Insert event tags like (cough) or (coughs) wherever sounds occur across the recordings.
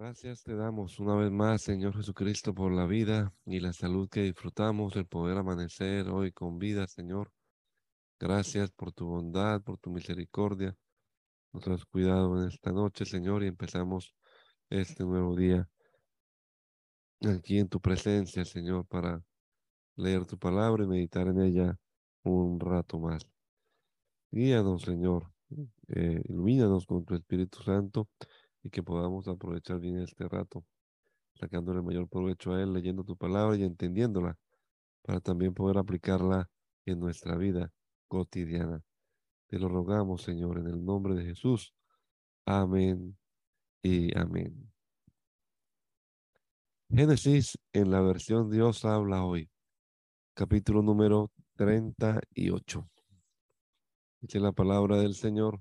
Gracias te damos una vez más, Señor Jesucristo, por la vida y la salud que disfrutamos, el poder amanecer hoy con vida, Señor. Gracias por tu bondad, por tu misericordia. Nos has cuidado en esta noche, Señor, y empezamos este nuevo día aquí en tu presencia, Señor, para leer tu palabra y meditar en ella un rato más. Guíanos, Señor. Eh, ilumínanos con tu Espíritu Santo y que podamos aprovechar bien este rato, sacándole mayor provecho a Él, leyendo tu palabra y entendiéndola, para también poder aplicarla en nuestra vida cotidiana. Te lo rogamos, Señor, en el nombre de Jesús. Amén y amén. Génesis en la versión Dios habla hoy, capítulo número 38. Dice la palabra del Señor.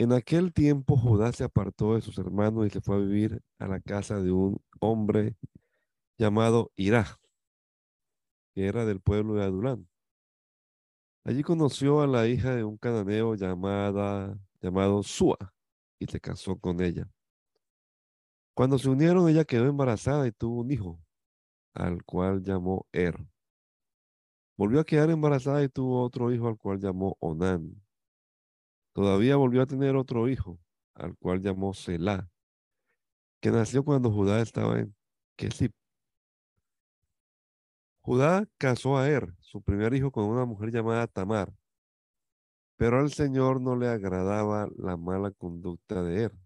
En aquel tiempo Judá se apartó de sus hermanos y se fue a vivir a la casa de un hombre llamado Irá, que era del pueblo de Adulán. Allí conoció a la hija de un cananeo llamada, llamado Sua y se casó con ella. Cuando se unieron, ella quedó embarazada y tuvo un hijo, al cual llamó Er. Volvió a quedar embarazada y tuvo otro hijo, al cual llamó Onán. Todavía volvió a tener otro hijo, al cual llamó Selah, que nació cuando Judá estaba en Kesip. Judá casó a Er, su primer hijo, con una mujer llamada Tamar, pero al Señor no le agradaba la mala conducta de Er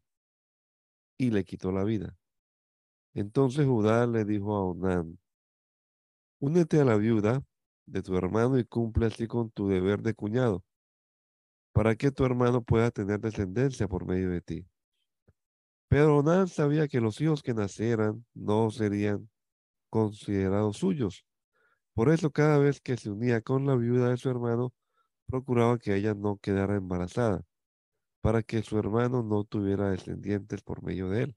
y le quitó la vida. Entonces Judá le dijo a Onán, únete a la viuda de tu hermano y cumple así con tu deber de cuñado para que tu hermano pueda tener descendencia por medio de ti. Pero Onán sabía que los hijos que nacieran no serían considerados suyos. Por eso cada vez que se unía con la viuda de su hermano, procuraba que ella no quedara embarazada, para que su hermano no tuviera descendientes por medio de él.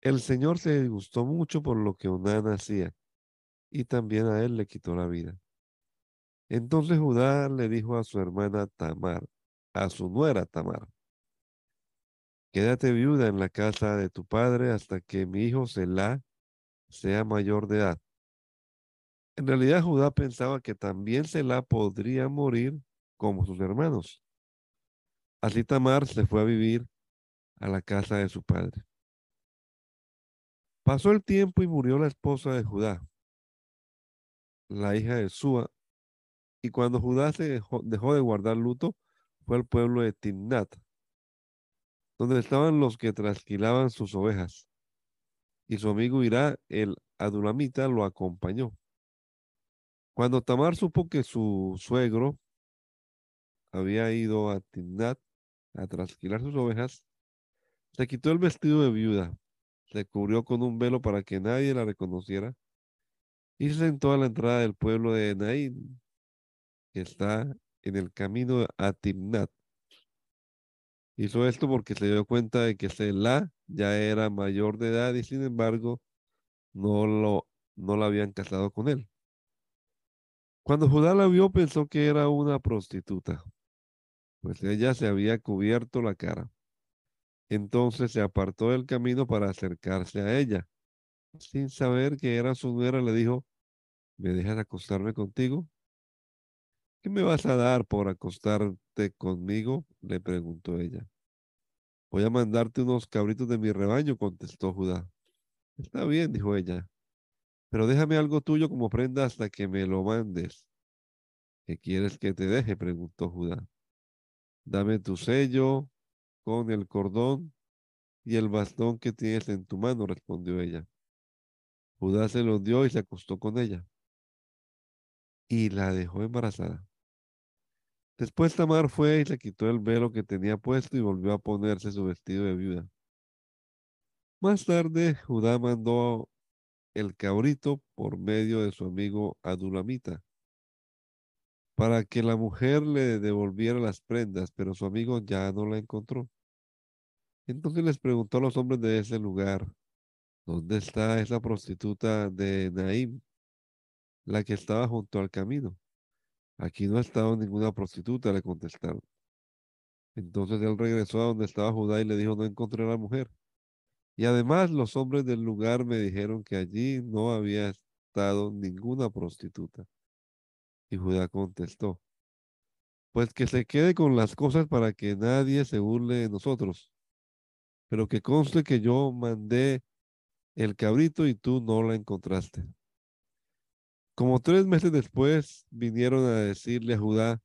El Señor se disgustó mucho por lo que Onán hacía, y también a él le quitó la vida. Entonces Judá le dijo a su hermana Tamar, a su nuera Tamar, quédate viuda en la casa de tu padre hasta que mi hijo Selah sea mayor de edad. En realidad Judá pensaba que también Selah podría morir como sus hermanos. Así Tamar se fue a vivir a la casa de su padre. Pasó el tiempo y murió la esposa de Judá, la hija de Sua, y cuando Judá se dejó, de guardar luto, fue al pueblo de Timnat, donde estaban los que trasquilaban sus ovejas. Y su amigo Irá, el adulamita, lo acompañó. Cuando Tamar supo que su suegro había ido a Timnat a trasquilar sus ovejas, se quitó el vestido de viuda, se cubrió con un velo para que nadie la reconociera y se sentó a la entrada del pueblo de Naín, que está en el camino a Timnat. Hizo esto porque se dio cuenta de que Selah ya era mayor de edad y sin embargo no lo no la habían casado con él. Cuando Judá la vio pensó que era una prostituta, pues ella se había cubierto la cara. Entonces se apartó del camino para acercarse a ella. Sin saber que era su nuera, le dijo, ¿me dejas acostarme contigo? ¿Qué me vas a dar por acostarte conmigo? le preguntó ella. Voy a mandarte unos cabritos de mi rebaño, contestó Judá. Está bien, dijo ella, pero déjame algo tuyo como prenda hasta que me lo mandes. ¿Qué quieres que te deje? preguntó Judá. Dame tu sello con el cordón y el bastón que tienes en tu mano, respondió ella. Judá se lo dio y se acostó con ella. Y la dejó embarazada. Después Tamar fue y se quitó el velo que tenía puesto y volvió a ponerse su vestido de viuda. Más tarde, Judá mandó el cabrito por medio de su amigo Adulamita para que la mujer le devolviera las prendas, pero su amigo ya no la encontró. Entonces les preguntó a los hombres de ese lugar, ¿dónde está esa prostituta de Naim, la que estaba junto al camino? Aquí no ha estado ninguna prostituta, le contestaron. Entonces él regresó a donde estaba Judá y le dijo, no encontré a la mujer. Y además los hombres del lugar me dijeron que allí no había estado ninguna prostituta. Y Judá contestó, pues que se quede con las cosas para que nadie se burle de nosotros. Pero que conste que yo mandé el cabrito y tú no la encontraste. Como tres meses después vinieron a decirle a Judá,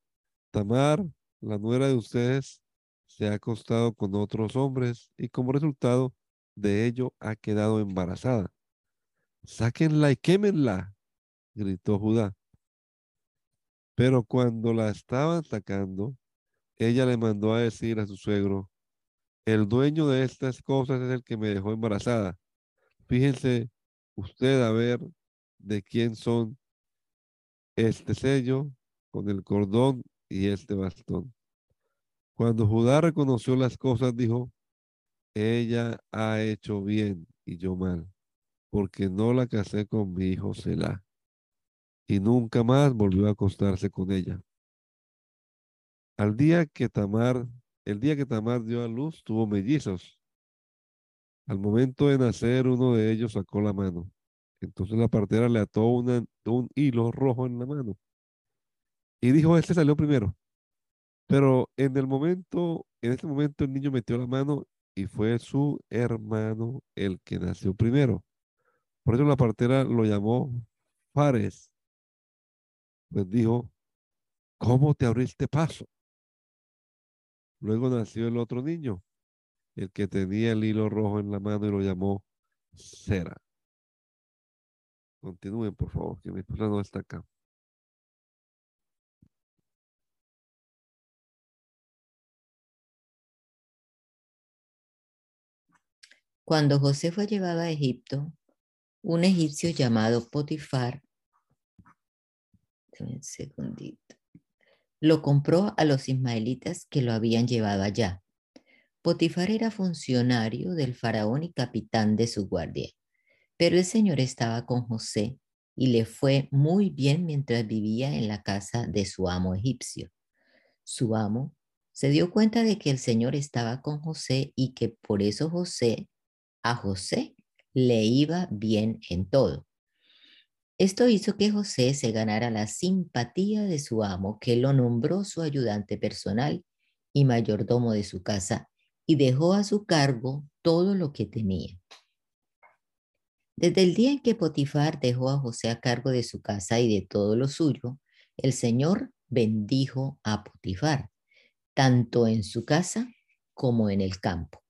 Tamar, la nuera de ustedes, se ha acostado con otros hombres y como resultado de ello ha quedado embarazada. Sáquenla y quémenla, gritó Judá. Pero cuando la estaban sacando, ella le mandó a decir a su suegro, el dueño de estas cosas es el que me dejó embarazada. Fíjense usted a ver de quién son este sello con el cordón y este bastón. Cuando Judá reconoció las cosas, dijo, ella ha hecho bien y yo mal, porque no la casé con mi hijo Selah y nunca más volvió a acostarse con ella. Al día que Tamar, el día que Tamar dio a luz, tuvo mellizos. Al momento de nacer, uno de ellos sacó la mano. Entonces la partera le ató un hilo rojo en la mano. Y dijo, este salió primero. Pero en el momento, en este momento el niño metió la mano y fue su hermano el que nació primero. Por eso la partera lo llamó Fares, pues dijo, ¿cómo te abriste paso? Luego nació el otro niño, el que tenía el hilo rojo en la mano y lo llamó Cera. Continúen, por favor, que mi esposa no está acá. Cuando José fue llevado a Egipto, un egipcio llamado Potifar un segundito. Lo compró a los ismaelitas que lo habían llevado allá. Potifar era funcionario del faraón y capitán de su guardia. Pero el Señor estaba con José y le fue muy bien mientras vivía en la casa de su amo egipcio. Su amo se dio cuenta de que el Señor estaba con José y que por eso José, a José, le iba bien en todo. Esto hizo que José se ganara la simpatía de su amo, que lo nombró su ayudante personal y mayordomo de su casa, y dejó a su cargo todo lo que tenía. Desde el día en que Potifar dejó a José a cargo de su casa y de todo lo suyo, el Señor bendijo a Potifar, tanto en su casa como en el campo.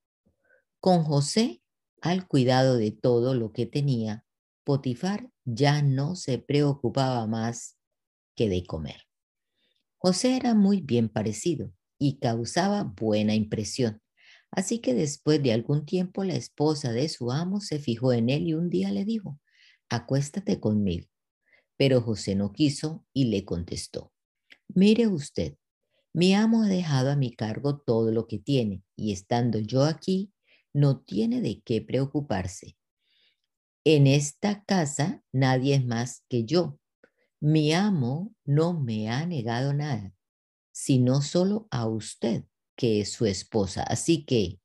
Con José al cuidado de todo lo que tenía, Potifar ya no se preocupaba más que de comer. José era muy bien parecido y causaba buena impresión. Así que después de algún tiempo la esposa de su amo se fijó en él y un día le dijo, acuéstate conmigo. Pero José no quiso y le contestó, mire usted, mi amo ha dejado a mi cargo todo lo que tiene y estando yo aquí, no tiene de qué preocuparse en esta casa nadie es más que yo. Mi amo no me ha negado nada, sino solo a usted, que es su esposa. Así que,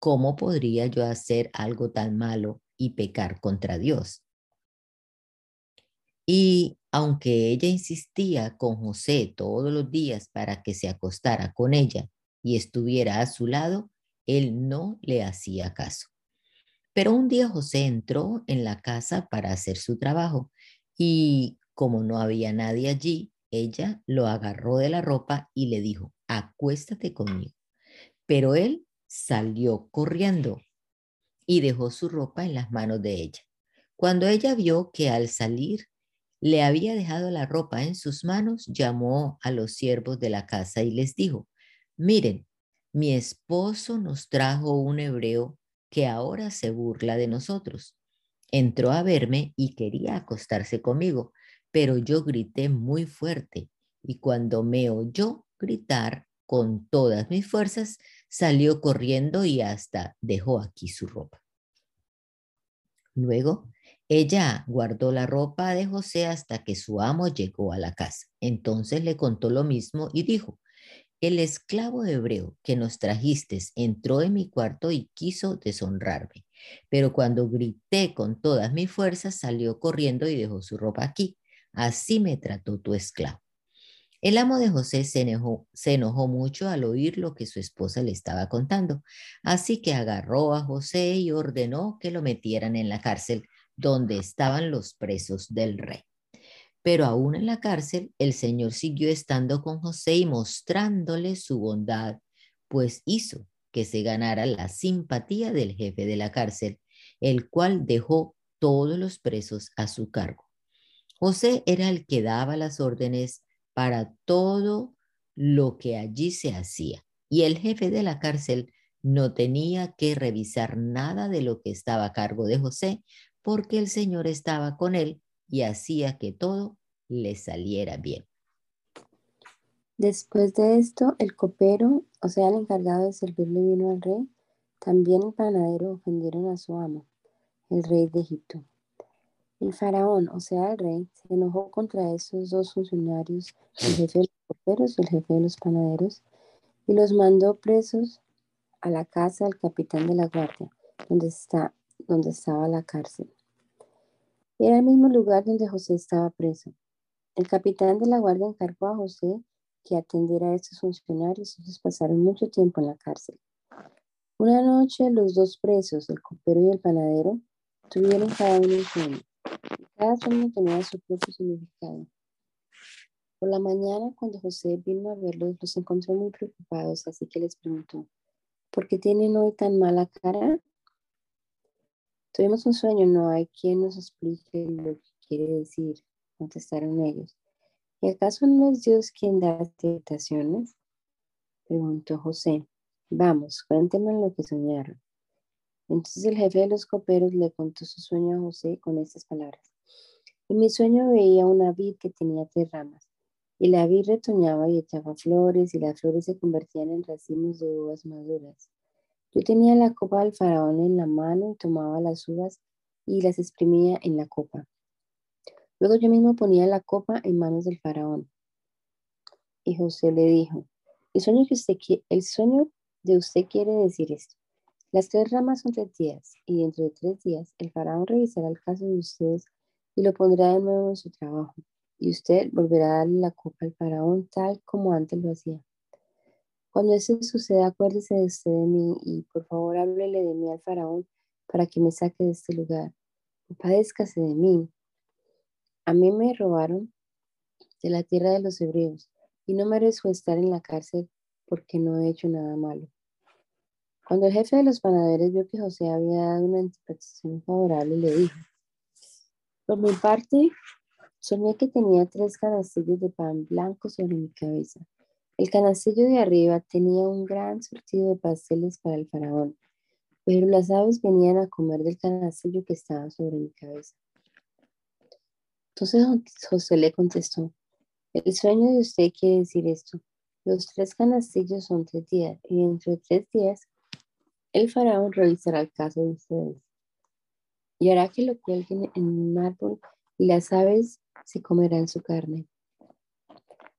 ¿cómo podría yo hacer algo tan malo y pecar contra Dios? Y aunque ella insistía con José todos los días para que se acostara con ella y estuviera a su lado, él no le hacía caso. Pero un día José entró en la casa para hacer su trabajo y como no había nadie allí, ella lo agarró de la ropa y le dijo, acuéstate conmigo. Pero él salió corriendo y dejó su ropa en las manos de ella. Cuando ella vio que al salir le había dejado la ropa en sus manos, llamó a los siervos de la casa y les dijo, miren, mi esposo nos trajo un hebreo que ahora se burla de nosotros. Entró a verme y quería acostarse conmigo, pero yo grité muy fuerte y cuando me oyó gritar con todas mis fuerzas, salió corriendo y hasta dejó aquí su ropa. Luego, ella guardó la ropa de José hasta que su amo llegó a la casa. Entonces le contó lo mismo y dijo, el esclavo hebreo que nos trajiste entró en mi cuarto y quiso deshonrarme, pero cuando grité con todas mis fuerzas salió corriendo y dejó su ropa aquí. Así me trató tu esclavo. El amo de José se enojó, mucho al oír lo que su esposa le estaba contando, así que agarró a José y ordenó que lo metieran en la cárcel donde estaban los presos del rey. Pero aún en la cárcel, el Señor siguió estando con José y mostrándole su bondad, pues hizo que se ganara la simpatía del jefe de la cárcel, el cual dejó todos los presos a su cargo. José era el que daba las órdenes para todo lo que allí se hacía, y el jefe de la cárcel no tenía que revisar nada de lo que estaba a cargo de José, porque el Señor estaba con él y hacía que todo le saliera bien. Después de esto, el copero, o sea, el encargado de servirle vino al rey, también el panadero ofendieron a su amo, el rey de Egipto. El faraón, o sea, el rey, se enojó contra esos dos funcionarios, el jefe de los coperos y el jefe de los panaderos, y los mandó presos a la casa del capitán de la guardia, donde, está, donde estaba la cárcel. Era el mismo lugar donde José estaba preso. El capitán de la guardia encargó a José que atendiera a estos funcionarios. Ellos pasaron mucho tiempo en la cárcel. Una noche los dos presos, el copero y el panadero, tuvieron cada uno un sueño. Cada sueño tenía su propio significado. Por la mañana, cuando José vino a verlos, los encontró muy preocupados, así que les preguntó, ¿por qué tienen hoy tan mala cara? Tuvimos un sueño, no hay quien nos explique lo que quiere decir, contestaron ellos. ¿Y acaso no es Dios quien da las Preguntó José. Vamos, cuéntenme lo que soñaron. Entonces el jefe de los coperos le contó su sueño a José con estas palabras. En mi sueño veía una vid que tenía tres ramas, y la vid retoñaba y echaba flores, y las flores se convertían en racimos de uvas maduras. Yo tenía la copa del faraón en la mano y tomaba las uvas y las exprimía en la copa. Luego yo mismo ponía la copa en manos del faraón. Y José le dijo, el sueño, que usted, el sueño de usted quiere decir esto. Las tres ramas son tres días, y dentro de tres días el faraón revisará el caso de ustedes y lo pondrá de nuevo en su trabajo. Y usted volverá a darle la copa al faraón tal como antes lo hacía. Cuando eso suceda, acuérdese de usted de mí y por favor háblele de mí al faraón para que me saque de este lugar. Padézcase de mí. A mí me robaron de la tierra de los hebreos y no merezco estar en la cárcel porque no he hecho nada malo. Cuando el jefe de los panaderos vio que José había dado una interpretación favorable, le dijo, por mi parte, soñé que tenía tres canastillos de pan blanco sobre mi cabeza el canastillo de arriba tenía un gran surtido de pasteles para el faraón, pero las aves venían a comer del canastillo que estaba sobre mi cabeza. Entonces José le contestó, el sueño de usted quiere decir esto. Los tres canastillos son tres días y dentro de tres días el faraón revisará el caso de ustedes y hará que lo cuelguen en un árbol y las aves se comerán su carne.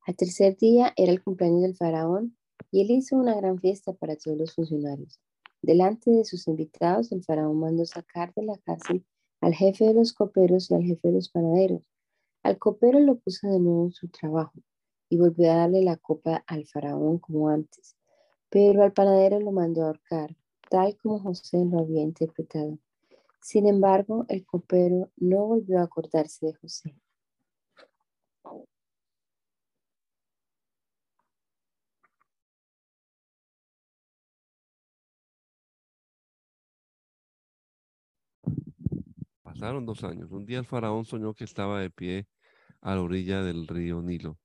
Al tercer día era el cumpleaños del faraón y él hizo una gran fiesta para todos los funcionarios. Delante de sus invitados, el faraón mandó sacar de la cárcel al jefe de los coperos y al jefe de los panaderos. Al copero lo puso de nuevo en su trabajo y volvió a darle la copa al faraón como antes, pero al panadero lo mandó a ahorcar, tal como José lo había interpretado. Sin embargo, el copero no volvió a acordarse de José. Pasaron dos años. Un día el faraón soñó que estaba de pie a la orilla del río Nilo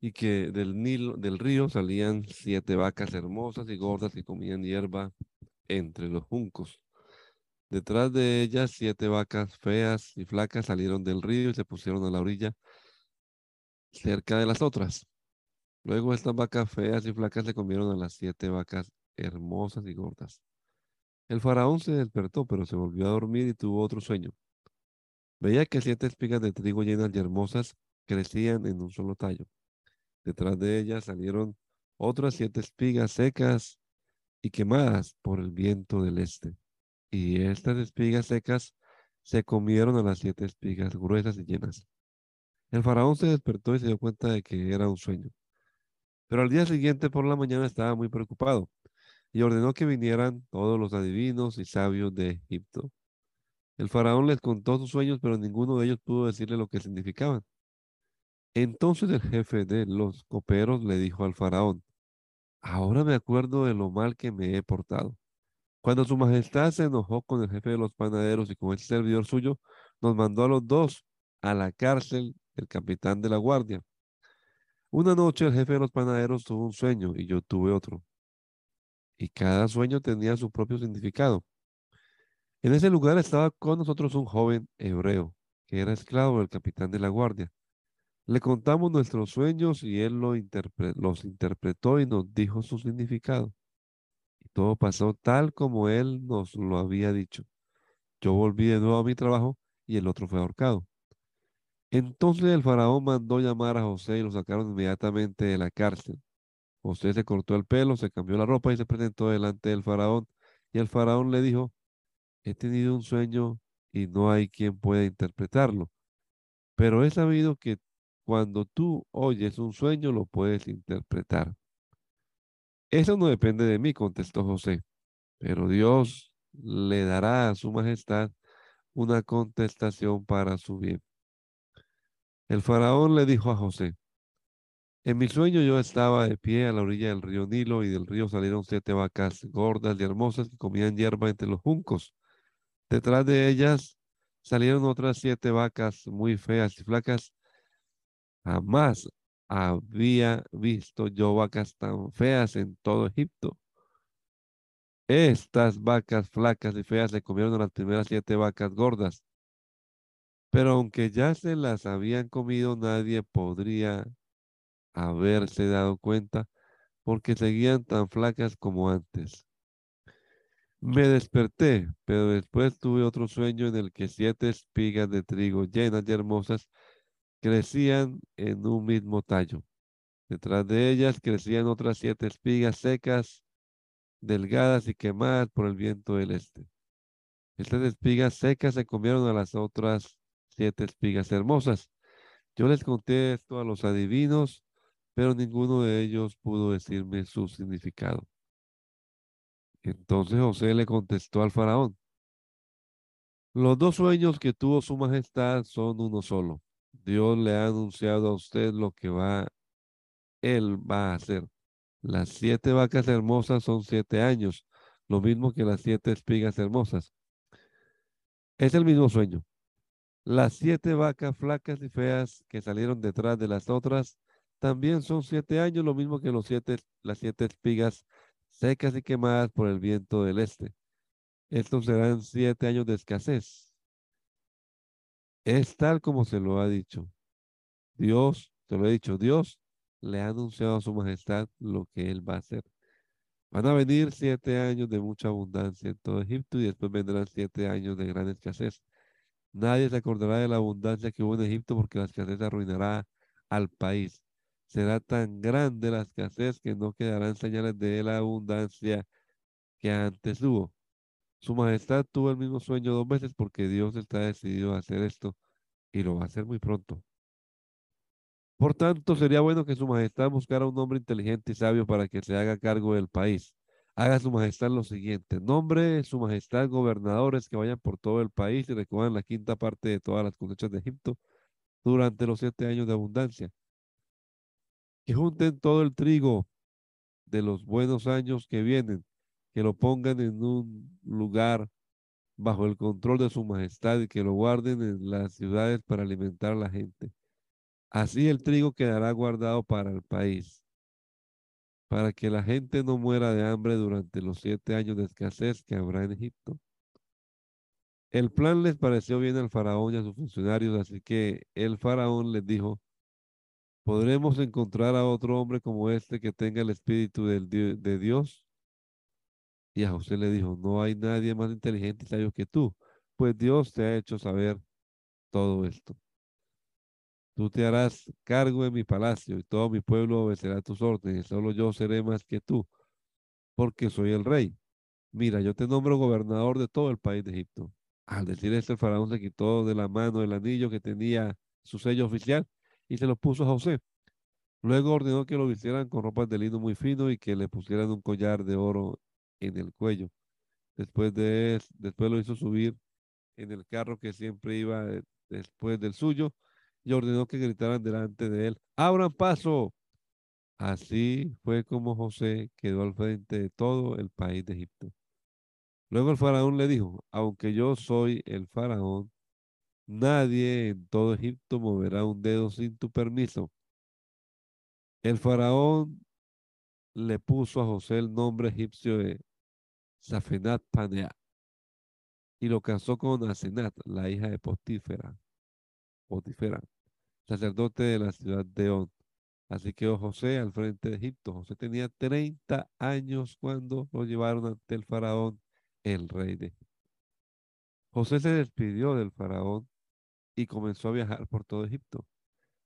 y que del, Nilo, del río salían siete vacas hermosas y gordas que comían hierba entre los juncos. Detrás de ellas, siete vacas feas y flacas salieron del río y se pusieron a la orilla cerca de las otras. Luego estas vacas feas y flacas se comieron a las siete vacas hermosas y gordas. El faraón se despertó, pero se volvió a dormir y tuvo otro sueño. Veía que siete espigas de trigo llenas y hermosas crecían en un solo tallo. Detrás de ellas salieron otras siete espigas secas y quemadas por el viento del este. Y estas espigas secas se comieron a las siete espigas gruesas y llenas. El faraón se despertó y se dio cuenta de que era un sueño. Pero al día siguiente por la mañana estaba muy preocupado y ordenó que vinieran todos los adivinos y sabios de Egipto. El faraón les contó sus sueños, pero ninguno de ellos pudo decirle lo que significaban. Entonces el jefe de los coperos le dijo al faraón, ahora me acuerdo de lo mal que me he portado. Cuando su majestad se enojó con el jefe de los panaderos y con el servidor suyo, nos mandó a los dos a la cárcel el capitán de la guardia. Una noche el jefe de los panaderos tuvo un sueño y yo tuve otro. Y cada sueño tenía su propio significado. En ese lugar estaba con nosotros un joven hebreo que era esclavo del capitán de la guardia. Le contamos nuestros sueños y él los interpretó y nos dijo su significado. Todo pasó tal como él nos lo había dicho. Yo volví de nuevo a mi trabajo y el otro fue ahorcado. Entonces el faraón mandó llamar a José y lo sacaron inmediatamente de la cárcel. José se cortó el pelo, se cambió la ropa y se presentó delante del faraón. Y el faraón le dijo, he tenido un sueño y no hay quien pueda interpretarlo. Pero he sabido que cuando tú oyes un sueño, lo puedes interpretar. Eso no depende de mí, contestó José, pero Dios le dará a su majestad una contestación para su bien. El faraón le dijo a José, en mi sueño yo estaba de pie a la orilla del río Nilo y del río salieron siete vacas gordas y hermosas que comían hierba entre los juncos. Detrás de ellas salieron otras siete vacas muy feas y flacas Jamás había visto yo vacas tan feas en todo Egipto. Estas vacas flacas y feas se comieron a las primeras siete vacas gordas. Pero aunque ya se las habían comido, nadie podría haberse dado cuenta porque seguían tan flacas como antes. Me desperté, pero después tuve otro sueño en el que siete espigas de trigo llenas y hermosas crecían en un mismo tallo. Detrás de ellas crecían otras siete espigas secas, delgadas y quemadas por el viento del este. Estas espigas secas se comieron a las otras siete espigas hermosas. Yo les conté esto a los adivinos, pero ninguno de ellos pudo decirme su significado. Entonces José le contestó al faraón, los dos sueños que tuvo su majestad son uno solo. Dios le ha anunciado a usted lo que va, Él va a hacer. Las siete vacas hermosas son siete años, lo mismo que las siete espigas hermosas. Es el mismo sueño. Las siete vacas flacas y feas que salieron detrás de las otras también son siete años, lo mismo que los siete, las siete espigas secas y quemadas por el viento del este. Estos serán siete años de escasez. Es tal como se lo ha dicho. Dios, te lo he dicho, Dios le ha anunciado a su majestad lo que él va a hacer. Van a venir siete años de mucha abundancia en todo Egipto y después vendrán siete años de gran escasez. Nadie se acordará de la abundancia que hubo en Egipto porque la escasez arruinará al país. Será tan grande la escasez que no quedarán señales de la abundancia que antes hubo. Su majestad tuvo el mismo sueño dos veces porque Dios está decidido a hacer esto y lo va a hacer muy pronto. Por tanto, sería bueno que su majestad buscara un hombre inteligente y sabio para que se haga cargo del país. Haga su majestad lo siguiente. Nombre su majestad gobernadores que vayan por todo el país y recojan la quinta parte de todas las cosechas de Egipto durante los siete años de abundancia. Que junten todo el trigo de los buenos años que vienen que lo pongan en un lugar bajo el control de su majestad y que lo guarden en las ciudades para alimentar a la gente. Así el trigo quedará guardado para el país, para que la gente no muera de hambre durante los siete años de escasez que habrá en Egipto. El plan les pareció bien al faraón y a sus funcionarios, así que el faraón les dijo, ¿podremos encontrar a otro hombre como este que tenga el espíritu de Dios? Y a José le dijo, no hay nadie más inteligente y sabio que tú, pues Dios te ha hecho saber todo esto. Tú te harás cargo de mi palacio y todo mi pueblo obedecerá tus órdenes. Solo yo seré más que tú, porque soy el rey. Mira, yo te nombro gobernador de todo el país de Egipto. Al decir esto, el faraón se quitó de la mano el anillo que tenía su sello oficial y se lo puso a José. Luego ordenó que lo vistieran con ropas de lino muy fino y que le pusieran un collar de oro en el cuello. Después de después lo hizo subir en el carro que siempre iba después del suyo y ordenó que gritaran delante de él, abran paso. Así fue como José quedó al frente de todo el país de Egipto. Luego el faraón le dijo, aunque yo soy el faraón, nadie en todo Egipto moverá un dedo sin tu permiso. El faraón le puso a José el nombre egipcio de Safenat Panea y lo casó con Asenat, la hija de Potífera, Potífera, sacerdote de la ciudad de On. Así quedó José al frente de Egipto. José tenía 30 años cuando lo llevaron ante el faraón, el rey de Egipto. José se despidió del faraón y comenzó a viajar por todo Egipto.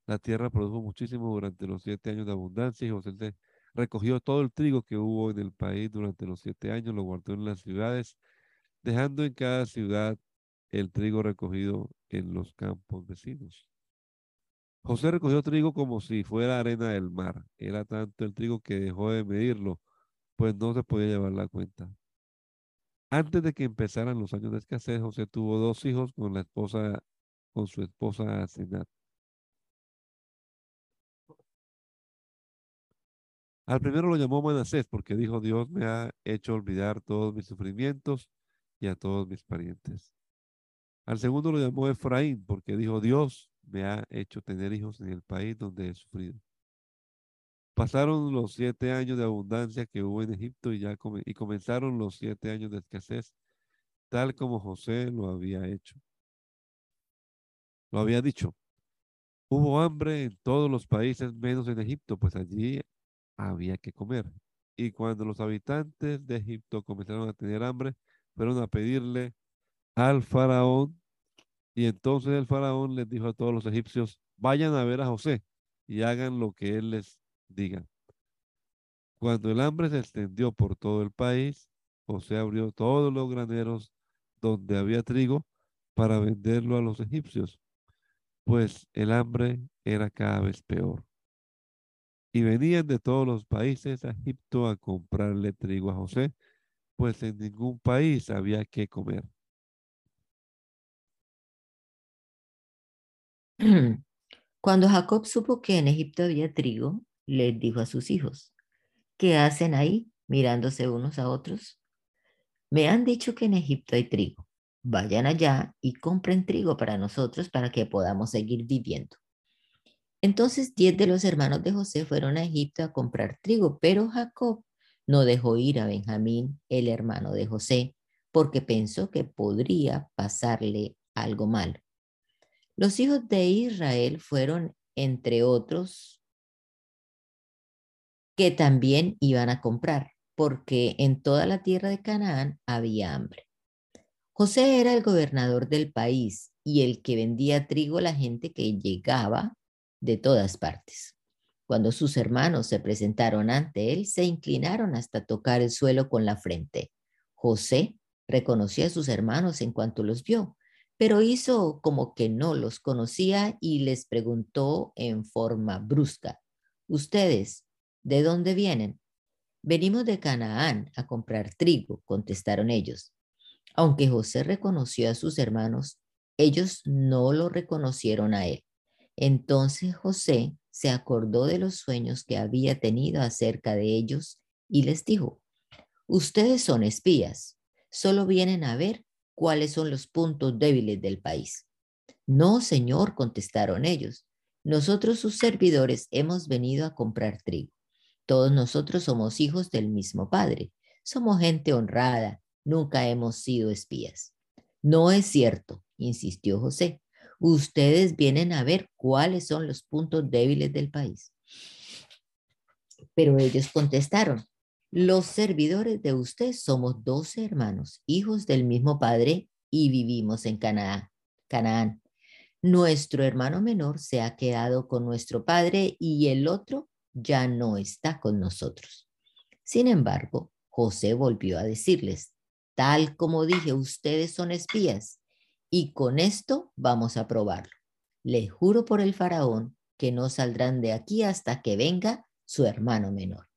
La tierra produjo muchísimo durante los siete años de abundancia y José recogió todo el trigo que hubo en el país durante los siete años, lo guardó en las ciudades, dejando en cada ciudad el trigo recogido en los campos vecinos. José recogió trigo como si fuera arena del mar. Era tanto el trigo que dejó de medirlo, pues no se podía llevar la cuenta. Antes de que empezaran los años de escasez, José tuvo dos hijos con la esposa, con su esposa Senat. Al primero lo llamó Manasés porque dijo, Dios me ha hecho olvidar todos mis sufrimientos y a todos mis parientes. Al segundo lo llamó Efraín porque dijo, Dios me ha hecho tener hijos en el país donde he sufrido. Pasaron los siete años de abundancia que hubo en Egipto y, ya y comenzaron los siete años de escasez, tal como José lo había hecho. Lo había dicho. Hubo hambre en todos los países menos en Egipto, pues allí había que comer. Y cuando los habitantes de Egipto comenzaron a tener hambre, fueron a pedirle al faraón y entonces el faraón les dijo a todos los egipcios, vayan a ver a José y hagan lo que él les diga. Cuando el hambre se extendió por todo el país, José abrió todos los graneros donde había trigo para venderlo a los egipcios, pues el hambre era cada vez peor. Y venían de todos los países a Egipto a comprarle trigo a José, pues en ningún país había que comer. (clears throat) Cuando Jacob supo que en Egipto había trigo, les dijo a sus hijos, ¿qué hacen ahí mirándose unos a otros? Me han dicho que en Egipto hay trigo. Vayan allá y compren trigo para nosotros para que podamos seguir viviendo. Entonces diez de los hermanos de José fueron a Egipto a comprar trigo, pero Jacob no dejó ir a Benjamín, el hermano de José, porque pensó que podría pasarle algo malo. Los hijos de Israel fueron, entre otros, que también iban a comprar, porque en toda la tierra de Canaán había hambre. José era el gobernador del país y el que vendía trigo a la gente que llegaba de todas partes. Cuando sus hermanos se presentaron ante él, se inclinaron hasta tocar el suelo con la frente. José reconoció a sus hermanos en cuanto los vio pero hizo como que no los conocía y les preguntó en forma brusca, ¿ustedes de dónde vienen? Venimos de Canaán a comprar trigo, contestaron ellos. Aunque José reconoció a sus hermanos, ellos no lo reconocieron a él. Entonces José se acordó de los sueños que había tenido acerca de ellos y les dijo, ustedes son espías, solo vienen a ver cuáles son los puntos débiles del país. No, señor, contestaron ellos. Nosotros sus servidores hemos venido a comprar trigo. Todos nosotros somos hijos del mismo Padre. Somos gente honrada. Nunca hemos sido espías. No es cierto, insistió José. Ustedes vienen a ver cuáles son los puntos débiles del país. Pero ellos contestaron, los servidores de usted somos doce hermanos, hijos del mismo padre, y vivimos en Canaán. Canaán. nuestro hermano menor se ha quedado con nuestro padre y el otro ya no está con nosotros. Sin embargo, José volvió a decirles, tal como dije, ustedes son espías y con esto vamos a probarlo. Les juro por el faraón que no saldrán de aquí hasta que venga su hermano menor.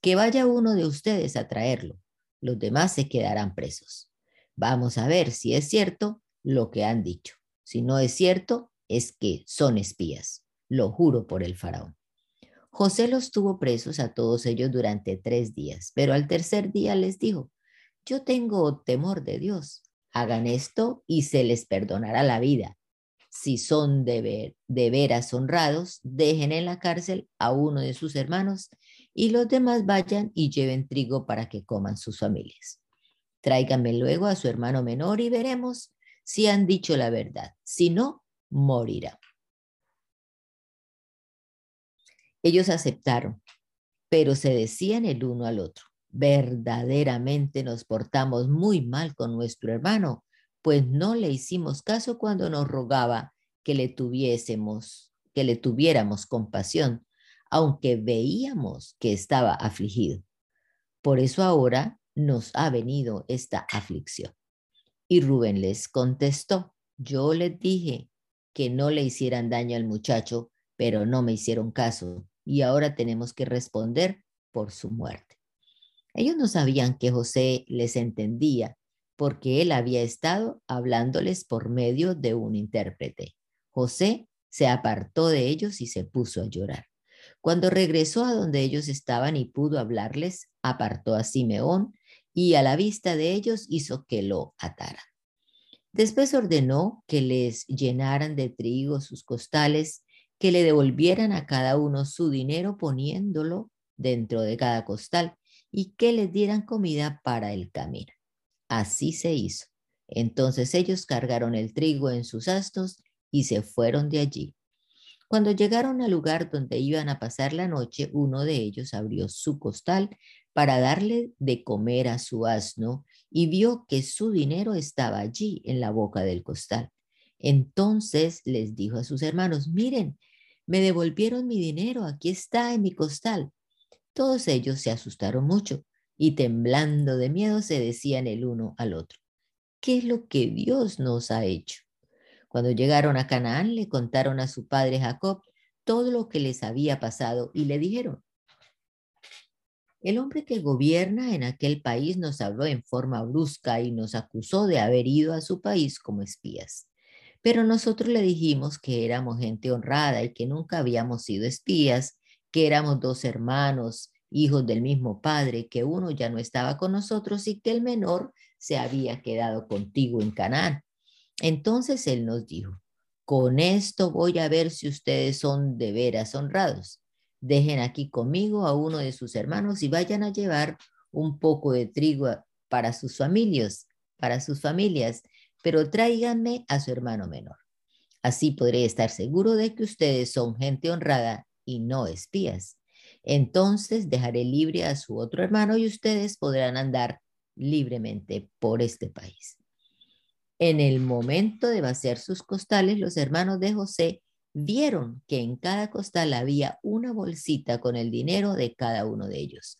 Que vaya uno de ustedes a traerlo. Los demás se quedarán presos. Vamos a ver si es cierto lo que han dicho. Si no es cierto, es que son espías. Lo juro por el faraón. José los tuvo presos a todos ellos durante tres días, pero al tercer día les dijo, yo tengo temor de Dios. Hagan esto y se les perdonará la vida. Si son de, de veras honrados, dejen en la cárcel a uno de sus hermanos y los demás vayan y lleven trigo para que coman sus familias. Tráiganme luego a su hermano menor y veremos si han dicho la verdad. Si no, morirá. Ellos aceptaron, pero se decían el uno al otro, verdaderamente nos portamos muy mal con nuestro hermano, pues no le hicimos caso cuando nos rogaba que le tuviésemos, que le tuviéramos compasión, aunque veíamos que estaba afligido. Por eso ahora nos ha venido esta aflicción. Y Rubén les contestó, yo les dije que no le hicieran daño al muchacho, pero no me hicieron caso y ahora tenemos que responder por su muerte. Ellos no sabían que José les entendía porque él había estado hablándoles por medio de un intérprete. José se apartó de ellos y se puso a llorar. Cuando regresó a donde ellos estaban y pudo hablarles, apartó a Simeón y a la vista de ellos hizo que lo atara. Después ordenó que les llenaran de trigo sus costales que le devolvieran a cada uno su dinero poniéndolo dentro de cada costal y que les dieran comida para el camino. Así se hizo. Entonces ellos cargaron el trigo en sus astos y se fueron de allí. Cuando llegaron al lugar donde iban a pasar la noche, uno de ellos abrió su costal para darle de comer a su asno y vio que su dinero estaba allí en la boca del costal. Entonces les dijo a sus hermanos, miren, me devolvieron mi dinero, aquí está en mi costal. Todos ellos se asustaron mucho y temblando de miedo se decían el uno al otro, ¿qué es lo que Dios nos ha hecho? Cuando llegaron a Canaán le contaron a su padre Jacob todo lo que les había pasado y le dijeron, el hombre que gobierna en aquel país nos habló en forma brusca y nos acusó de haber ido a su país como espías. Pero nosotros le dijimos que éramos gente honrada y que nunca habíamos sido espías, que éramos dos hermanos, hijos del mismo padre, que uno ya no estaba con nosotros y que el menor se había quedado contigo en Canaán. Entonces él nos dijo, con esto voy a ver si ustedes son de veras honrados. Dejen aquí conmigo a uno de sus hermanos y vayan a llevar un poco de trigo para sus familias, para sus familias, pero tráiganme a su hermano menor. Así podré estar seguro de que ustedes son gente honrada y no espías. Entonces dejaré libre a su otro hermano y ustedes podrán andar libremente por este país. En el momento de vaciar sus costales, los hermanos de José vieron que en cada costal había una bolsita con el dinero de cada uno de ellos.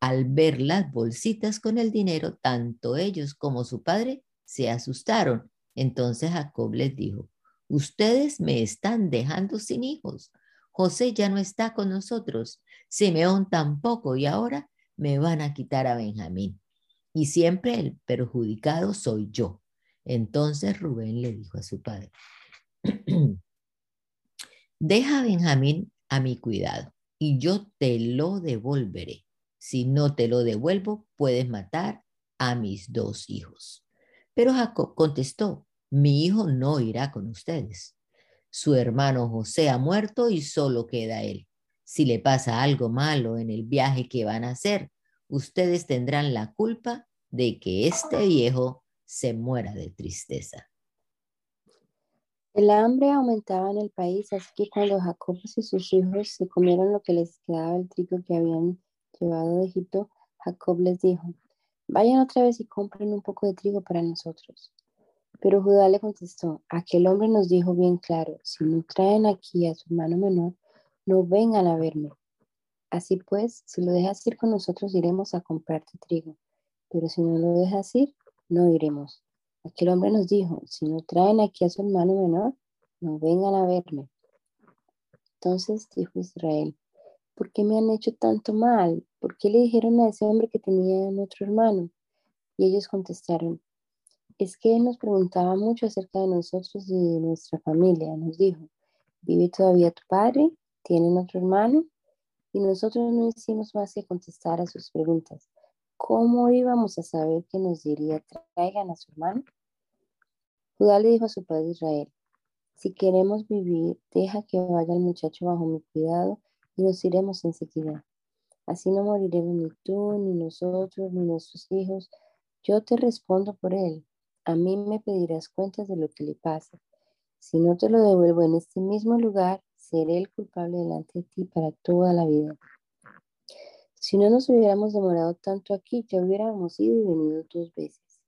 Al ver las bolsitas con el dinero, tanto ellos como su padre se asustaron. Entonces Jacob les dijo, ustedes me están dejando sin hijos. José ya no está con nosotros, Simeón tampoco y ahora me van a quitar a Benjamín. Y siempre el perjudicado soy yo. Entonces Rubén le dijo a su padre, (clears throat) deja a Benjamín a mi cuidado y yo te lo devolveré. Si no te lo devuelvo, puedes matar a mis dos hijos. Pero Jacob contestó, mi hijo no irá con ustedes. Su hermano José ha muerto y solo queda él. Si le pasa algo malo en el viaje que van a hacer, ustedes tendrán la culpa de que este viejo se muera de tristeza. El hambre aumentaba en el país, así que cuando Jacob y sus hijos se comieron lo que les quedaba del trigo que habían llevado de Egipto, Jacob les dijo, Vayan otra vez y compren un poco de trigo para nosotros. Pero Judá le contestó, aquel hombre nos dijo bien claro, si no traen aquí a su hermano menor, no vengan a verme. Así pues, si lo dejas ir con nosotros, iremos a comprarte trigo, pero si no lo dejas ir, no iremos. Aquel hombre nos dijo, si no traen aquí a su hermano menor, no vengan a verme. Entonces dijo Israel, ¿por qué me han hecho tanto mal? ¿Por qué le dijeron a ese hombre que tenía otro hermano? Y ellos contestaron, es que él nos preguntaba mucho acerca de nosotros y de nuestra familia. Nos dijo, ¿vive todavía tu padre? ¿Tienen otro hermano? Y nosotros no hicimos más que contestar a sus preguntas. ¿Cómo íbamos a saber que nos diría, traigan a su hermano? Judá le dijo a su padre Israel, si queremos vivir, deja que vaya el muchacho bajo mi cuidado y nos iremos enseguida. Así no moriremos ni tú, ni nosotros, ni nuestros hijos. Yo te respondo por él. A mí me pedirás cuentas de lo que le pasa. Si no te lo devuelvo en este mismo lugar, seré el culpable delante de ti para toda la vida. Si no nos hubiéramos demorado tanto aquí, ya hubiéramos ido y venido dos veces.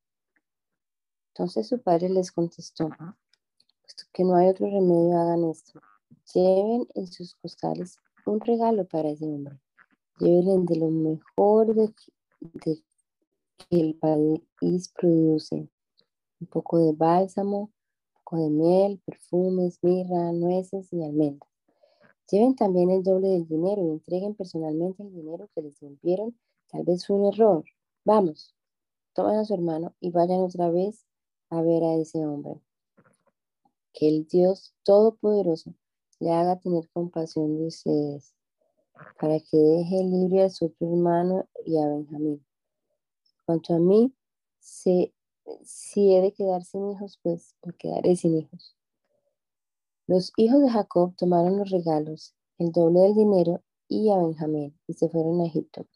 Entonces su padre les contestó, puesto que no hay otro remedio, hagan esto. Lleven en sus costales un regalo para ese hombre. Lleven de lo mejor que el país produce. Un poco de bálsamo, un poco de miel, perfumes, mirra, nueces y almendras. Lleven también el doble del dinero y entreguen personalmente el dinero que les devolvieron. Tal vez fue un error. Vamos, tomen a su hermano y vayan otra vez a ver a ese hombre. Que el Dios Todopoderoso le haga tener compasión de ustedes, para que deje libre a su otro hermano y a Benjamín. Cuanto a mí, si, si he de quedar sin hijos, pues me quedaré sin hijos. Los hijos de Jacob tomaron los regalos, el doble del dinero y a Benjamín, y se fueron a Egipto.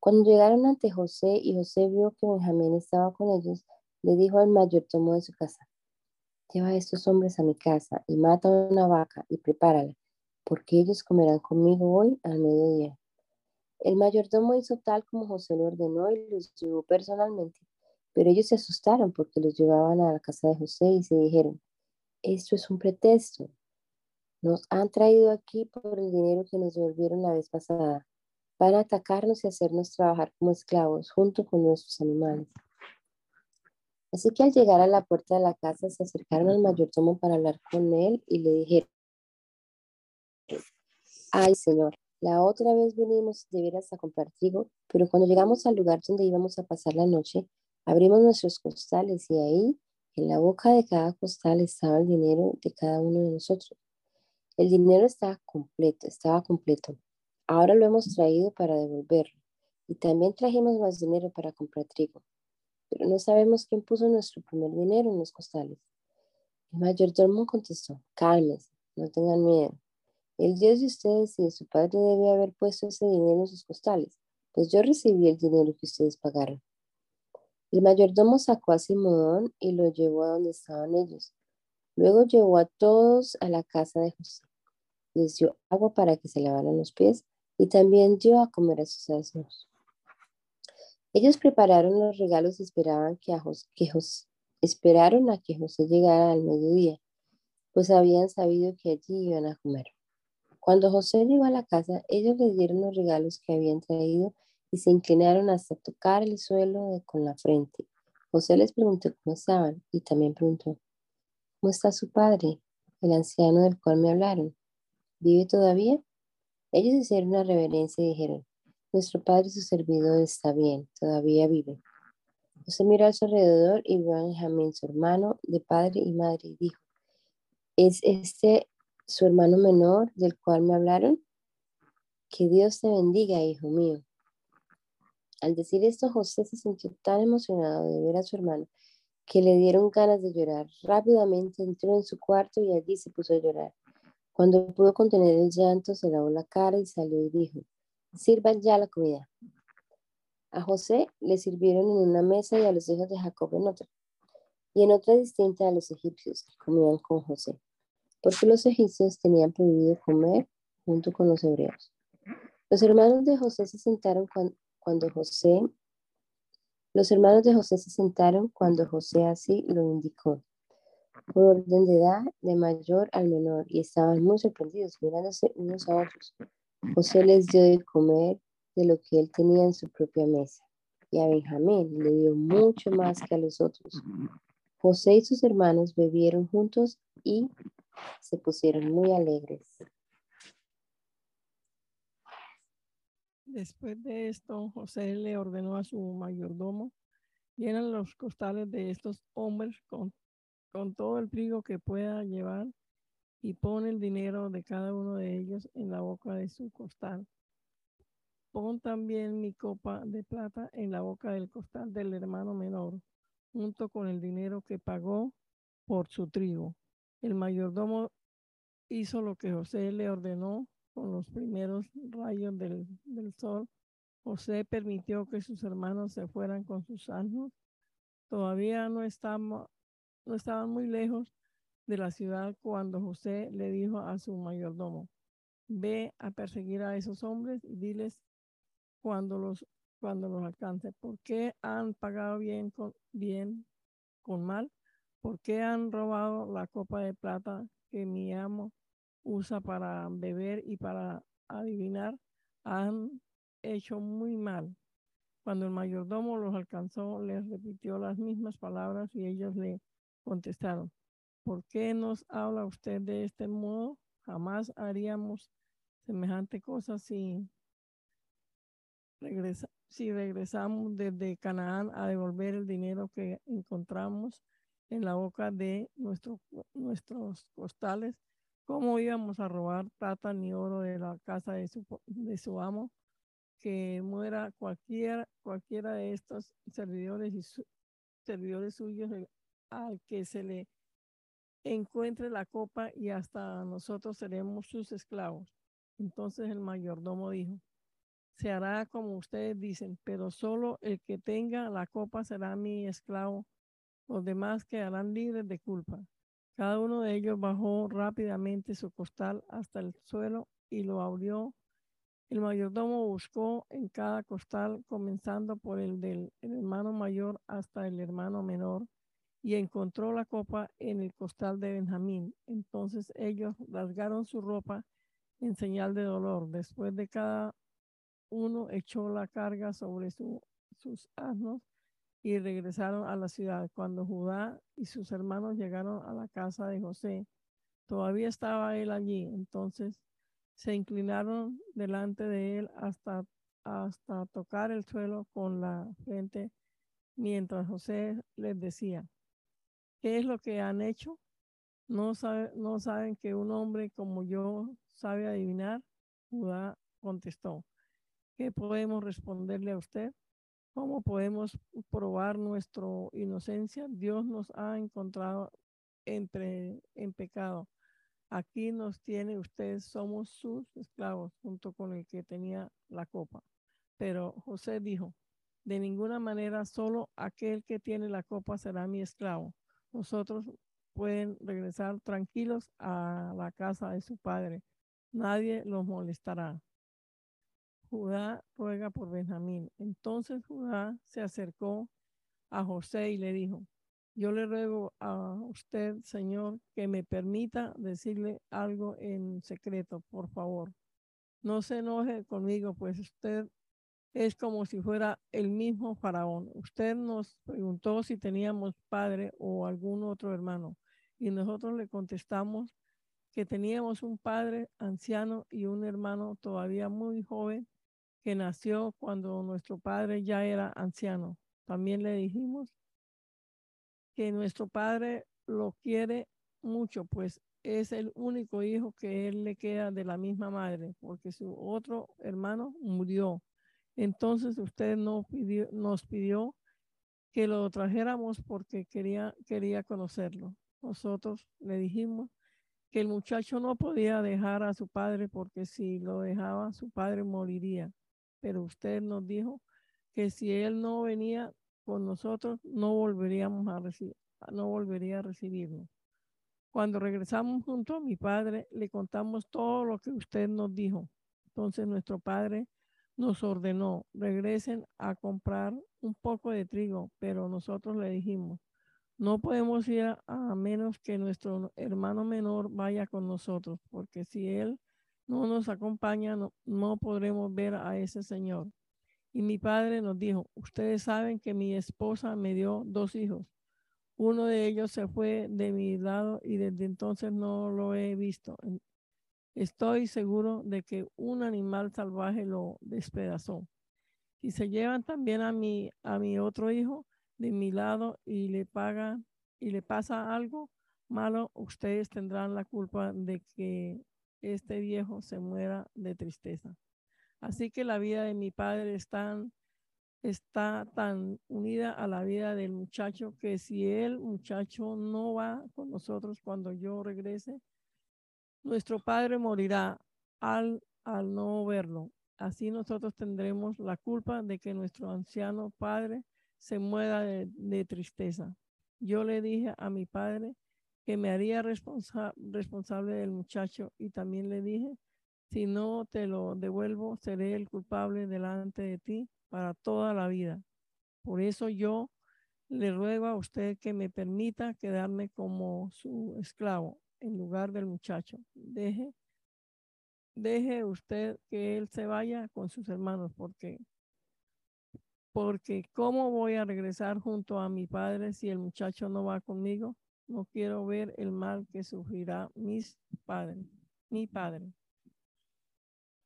Cuando llegaron ante José y José vio que Benjamín estaba con ellos, le dijo al mayordomo de su casa, lleva a estos hombres a mi casa y mata una vaca y prepárala, porque ellos comerán conmigo hoy al mediodía. El mayordomo hizo tal como José le ordenó y los llevó personalmente, pero ellos se asustaron porque los llevaban a la casa de José y se dijeron, esto es un pretexto. Nos han traído aquí por el dinero que nos devolvieron la vez pasada. Van a atacarnos y hacernos trabajar como esclavos junto con nuestros animales. Así que al llegar a la puerta de la casa se acercaron al mayordomo para hablar con él y le dijeron, ay señor, la otra vez vinimos de veras a comprar trigo, pero cuando llegamos al lugar donde íbamos a pasar la noche, abrimos nuestros costales y ahí, en la boca de cada costal, estaba el dinero de cada uno de nosotros. El dinero estaba completo, estaba completo. Ahora lo hemos traído para devolverlo. Y también trajimos más dinero para comprar trigo pero no sabemos quién puso nuestro primer dinero en los costales. El mayordomo contestó, cálmese, no tengan miedo. El Dios de ustedes y de su padre debe haber puesto ese dinero en sus costales, pues yo recibí el dinero que ustedes pagaron. El mayordomo sacó a Simón y lo llevó a donde estaban ellos. Luego llevó a todos a la casa de José. Les dio agua para que se lavaran los pies y también dio a comer a sus asnos. Ellos prepararon los regalos y esperaban que, a que esperaron a que José llegara al mediodía, pues habían sabido que allí iban a comer. Cuando José llegó a la casa, ellos le dieron los regalos que habían traído y se inclinaron hasta tocar el suelo con la frente. José les preguntó cómo estaban y también preguntó, ¿cómo está su padre, el anciano del cual me hablaron? ¿Vive todavía? Ellos hicieron una reverencia y dijeron, nuestro padre su servidor está bien, todavía vive. José miró a su alrededor y vio a Benjamín, su hermano de padre y madre, y dijo, ¿es este su hermano menor del cual me hablaron? Que Dios te bendiga, hijo mío. Al decir esto, José se sintió tan emocionado de ver a su hermano que le dieron ganas de llorar. Rápidamente entró en su cuarto y allí se puso a llorar. Cuando pudo contener el llanto, se lavó la cara y salió y dijo, sirvan ya la comida. A José le sirvieron en una mesa y a los hijos de Jacob en otra, y en otra distinta a los egipcios que comían con José, porque los egipcios tenían prohibido comer junto con los hebreos. Los hermanos de José se sentaron cuando, José Los hermanos de José se sentaron cuando José así lo indicó, por orden de edad, de mayor al menor, y estaban muy sorprendidos, mirándose unos a otros. José les dio de comer de lo que él tenía en su propia mesa, y a Benjamín le dio mucho más que a los otros. José y sus hermanos bebieron juntos y se pusieron muy alegres. Después de esto, José le ordenó a su mayordomo, llenan los costales de estos hombres con, con todo el trigo que pueda llevar y pon el dinero de cada uno de ellos en la boca de su costal. Pon también mi copa de plata en la boca del costal del hermano menor, junto con el dinero que pagó por su trigo. El mayordomo hizo lo que José le ordenó con los primeros rayos del, sol, José permitió que sus hermanos se fueran con sus asnos. Todavía no estaban muy lejos de la ciudad cuando José le dijo a su mayordomo, ve a perseguir a esos hombres y diles cuando los, cuando los alcance, ¿por qué han pagado bien con, bien con mal? ¿Por qué han robado la copa de plata que mi amo usa para beber y para adivinar, han hecho muy mal. Cuando el mayordomo los alcanzó, les repitió las mismas palabras y ellos le contestaron, ¿por qué nos habla usted de este modo? Jamás haríamos semejante cosa si, regresa, si regresamos desde Canaán a devolver el dinero que encontramos en la boca de nuestro, nuestros costales ¿Cómo íbamos a robar plata ni oro de la casa de su, de su amo? Que muera cualquiera, cualquiera de estos servidores y servidores suyos al que se le encuentre la copa y hasta nosotros seremos sus esclavos. Entonces el mayordomo dijo, se hará como ustedes dicen, pero solo el que tenga la copa será mi esclavo, los demás quedarán libres de culpa. Cada uno de ellos bajó rápidamente su costal hasta el suelo y lo abrió. El mayordomo buscó en cada costal, comenzando por el del hermano mayor hasta el hermano menor, y encontró la copa en el costal de Benjamín. Entonces ellos rasgaron su ropa en señal de dolor. Después de cada uno echó la carga sobre sus asnos y regresaron a la ciudad. Cuando Judá y sus hermanos llegaron a la casa de José, todavía estaba él allí. Entonces se inclinaron delante de él hasta, hasta tocar el suelo con la frente, mientras José les decía, ¿qué es lo que han hecho? ¿No, sabe, no saben que un hombre como yo sabe adivinar? Judá contestó, ¿qué podemos responderle a usted? ¿Cómo podemos probar nuestra inocencia? Dios nos ha encontrado entre, en pecado. Aquí nos tiene usted, somos sus esclavos, junto con el que tenía la copa. Pero José dijo, de ninguna manera solo aquel que tiene la copa será mi esclavo. Nosotros pueden regresar tranquilos a la casa de su padre. Nadie los molestará. Judá ruega por Benjamín. Entonces Judá se acercó a José y le dijo, yo le ruego a usted, Señor, que me permita decirle algo en secreto, por favor. No se enoje conmigo, pues usted es como si fuera el mismo faraón. Usted nos preguntó si teníamos padre o algún otro hermano y nosotros le contestamos que teníamos un padre anciano y un hermano todavía muy joven que nació cuando nuestro padre ya era anciano. También le dijimos que nuestro padre lo quiere mucho, pues es el único hijo que él le queda de la misma madre, porque su otro hermano murió. Entonces usted nos pidió, que lo trajéramos porque quería, quería conocerlo. Nosotros le dijimos que el muchacho no podía dejar a su padre porque si lo dejaba, su padre moriría pero usted nos dijo que si él no venía con nosotros, no volveríamos a recibir, no volvería a recibirnos. Cuando regresamos junto a mi padre, le contamos todo lo que usted nos dijo. Entonces nuestro padre nos ordenó, regresen a comprar un poco de trigo, pero nosotros le dijimos, no podemos ir a, menos que nuestro hermano menor vaya con nosotros, porque si él no nos acompaña, no, no podremos ver a ese señor. Y mi padre nos dijo, ustedes saben que mi esposa me dio dos hijos. Uno de ellos se fue de mi lado y desde entonces no lo he visto. Estoy seguro de que un animal salvaje lo despedazó. Si se llevan también a mi, a mi otro hijo de mi lado y le pagan y le pasa algo malo, ustedes tendrán la culpa de que este viejo se muera de tristeza. Así que la vida de mi padre está, está tan unida a la vida del muchacho que si el muchacho no va con nosotros cuando yo regrese, nuestro padre morirá al, al no verlo. Así nosotros tendremos la culpa de que nuestro anciano padre se muera de, tristeza. Yo le dije a mi padre que me haría responsable del muchacho y también le dije, si no te lo devuelvo, seré el culpable delante de ti para toda la vida. Por eso yo le ruego a usted que me permita quedarme como su esclavo en lugar del muchacho. Deje, deje usted que él se vaya con sus hermanos, porque, porque ¿cómo voy a regresar junto a mi padre si el muchacho no va conmigo? No quiero ver el mal que sufrirá mis padres, mi padre.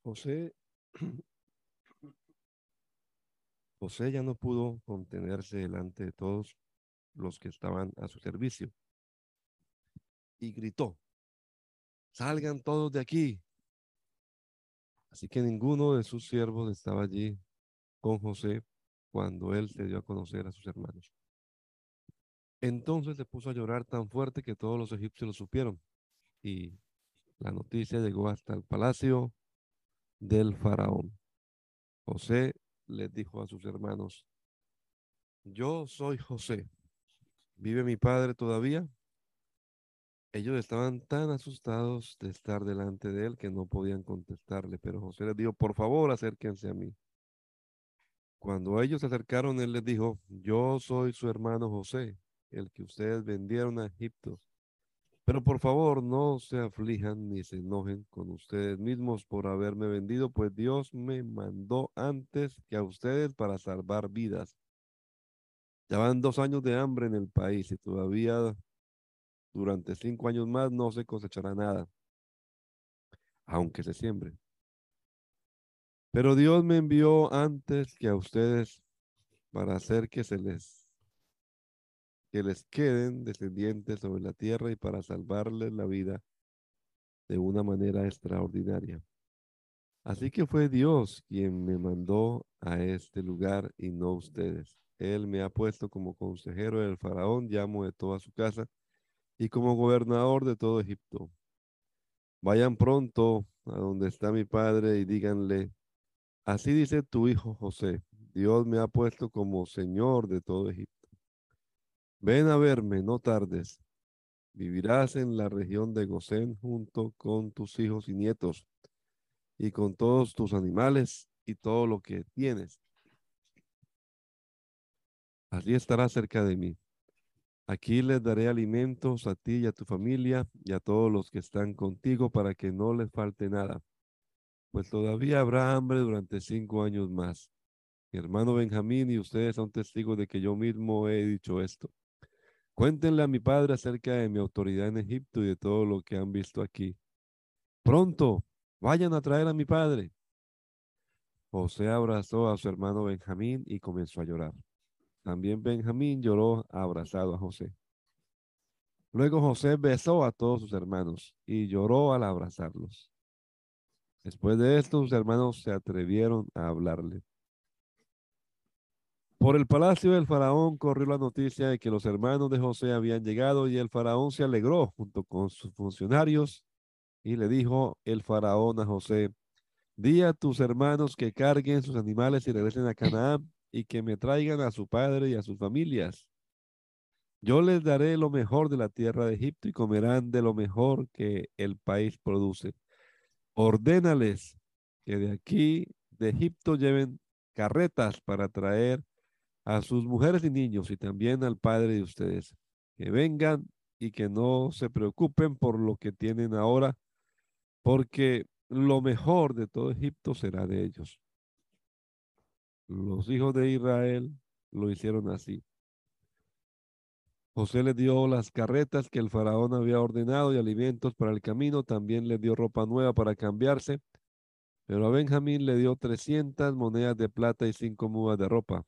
José, (clears throat) José ya no pudo contenerse delante de todos los que estaban a su servicio y gritó, salgan todos de aquí. Así que ninguno de sus siervos estaba allí con José cuando él se dio a conocer a sus hermanos. Entonces se puso a llorar tan fuerte que todos los egipcios lo supieron y la noticia llegó hasta el palacio del faraón. José les dijo a sus hermanos, yo soy José. ¿Vive mi padre todavía? Ellos estaban tan asustados de estar delante de él que no podían contestarle, pero José les dijo, por favor, acérquense a mí. Cuando ellos se acercaron, él les dijo, yo soy su hermano José, el que ustedes vendieron a Egipto. Pero por favor, no se aflijan ni se enojen con ustedes mismos por haberme vendido, pues Dios me mandó antes que a ustedes para salvar vidas. Ya van dos años de hambre en el país y todavía durante cinco años más no se cosechará nada, aunque se siembre. Pero Dios me envió antes que a ustedes para hacer que se les que les queden descendientes sobre la tierra y para salvarles la vida de una manera extraordinaria. Así que fue Dios quien me mandó a este lugar y no ustedes. Él me ha puesto como consejero del faraón, llamo de toda su casa y como gobernador de todo Egipto. Vayan pronto a donde está mi padre y díganle, así dice tu hijo José, Dios me ha puesto como señor de todo Egipto. Ven a verme, no tardes. Vivirás en la región de Gosén junto con tus hijos y nietos y con todos tus animales y todo lo que tienes. Así estarás cerca de mí. Aquí les daré alimentos a ti y a tu familia y a todos los que están contigo para que no les falte nada, pues todavía habrá hambre durante cinco años más. Mi hermano Benjamín y ustedes son testigos de que yo mismo he dicho esto. Cuéntenle a mi padre acerca de mi autoridad en Egipto y de todo lo que han visto aquí. Pronto, vayan a traer a mi padre. José abrazó a su hermano Benjamín y comenzó a llorar. También Benjamín lloró abrazado a José. Luego José besó a todos sus hermanos y lloró al abrazarlos. Después de esto, sus hermanos se atrevieron a hablarle. Por el palacio del faraón corrió la noticia de que los hermanos de José habían llegado y el faraón se alegró junto con sus funcionarios y le dijo el faraón a José, di a tus hermanos que carguen sus animales y regresen a Canaán y que me traigan a su padre y a sus familias. Yo les daré lo mejor de la tierra de Egipto y comerán de lo mejor que el país produce. Ordénales que de aquí de Egipto lleven carretas para traer a sus mujeres y niños y también al padre de ustedes. Que vengan y que no se preocupen por lo que tienen ahora, porque lo mejor de todo Egipto será de ellos. Los hijos de Israel lo hicieron así. José le dio las carretas que el faraón había ordenado y alimentos para el camino. También le dio ropa nueva para cambiarse. Pero a Benjamín le dio 300 monedas de plata y cinco mudas de ropa.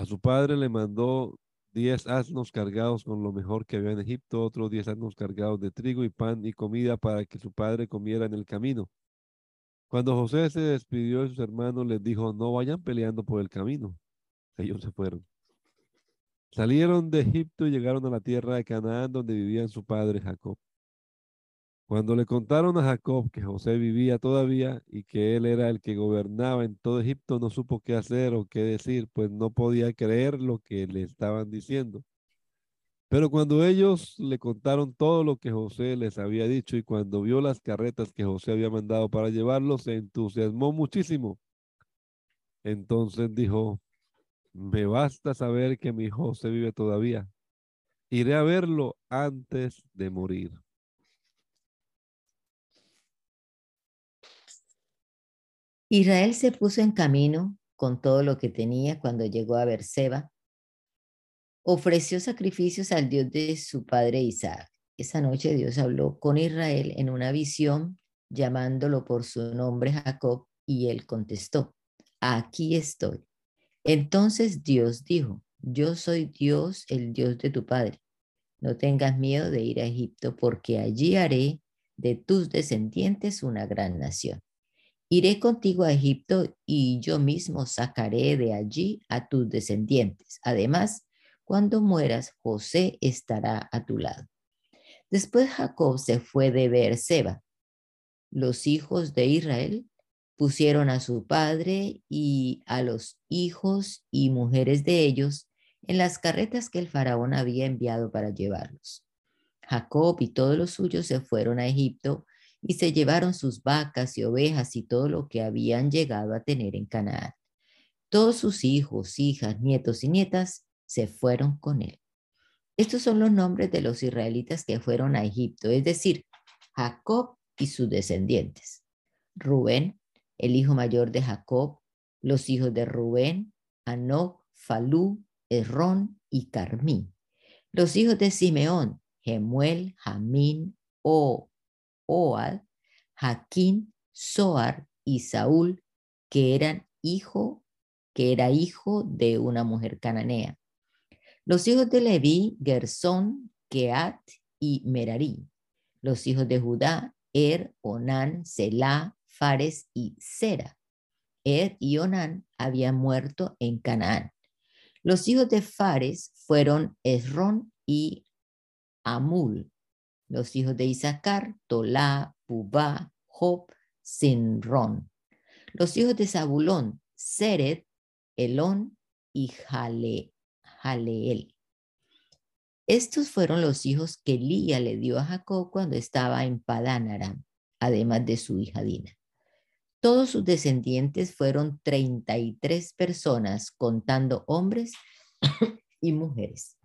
A su padre le mandó 10 asnos cargados con lo mejor que había en Egipto, otros 10 asnos cargados de trigo y pan y comida para que su padre comiera en el camino. Cuando José se despidió de sus hermanos, les dijo, no vayan peleando por el camino. Ellos se fueron. Salieron de Egipto y llegaron a la tierra de Canaán donde vivía su padre Jacob. Cuando le contaron a Jacob que José vivía todavía y que él era el que gobernaba en todo Egipto, no supo qué hacer o qué decir, pues no podía creer lo que le estaban diciendo. Pero cuando ellos le contaron todo lo que José les había dicho y cuando vio las carretas que José había mandado para llevarlos, se entusiasmó muchísimo. Entonces dijo, me basta saber que mi José vive todavía. Iré a verlo antes de morir. Israel se puso en camino con todo lo que tenía cuando llegó a Berseba. Ofreció sacrificios al Dios de su padre Isaac. Esa noche Dios habló con Israel en una visión llamándolo por su nombre Jacob y él contestó, aquí estoy. Entonces Dios dijo, yo soy Dios, el Dios de tu padre. No tengas miedo de ir a Egipto, porque allí haré de tus descendientes una gran nación. Iré contigo a Egipto y yo mismo sacaré de allí a tus descendientes. Además, cuando mueras, José estará a tu lado. Después Jacob se fue de Beerseba. Los hijos de Israel pusieron a su padre y a los hijos y mujeres de ellos en las carretas que el faraón había enviado para llevarlos. Jacob y todos los suyos se fueron a Egipto y se llevaron sus vacas y ovejas y todo lo que habían llegado a tener en Canaán. Todos sus hijos, hijas, nietos y nietas se fueron con él. Estos son los nombres de los israelitas que fueron a Egipto, es decir, Jacob y sus descendientes. Rubén, el hijo mayor de Jacob, los hijos de Rubén, Anoc, Falú, Errón y Carmí. Los hijos de Simeón, Gemuel, Jamín, O, Oad, Jaquín, Soar y Saúl, que eran hijo, que era hijo de una mujer cananea. Los hijos de Leví, Gersón, Keat y Merarí. Los hijos de Judá, Er, Onán, Selah, Fares y Sera. Er y Onán habían muerto en Canaán. Los hijos de Fares fueron Esrón y Amul. Los hijos de Isaacar, Tolá, Pubá, Job, Sinrón. Los hijos de Zabulón, Seret, Elón y Jale, Jaleel. Estos fueron los hijos que Lía le dio a Jacob cuando estaba en Padán además de su hija Dina. Todos sus descendientes fueron 33 personas, contando hombres (coughs) y mujeres.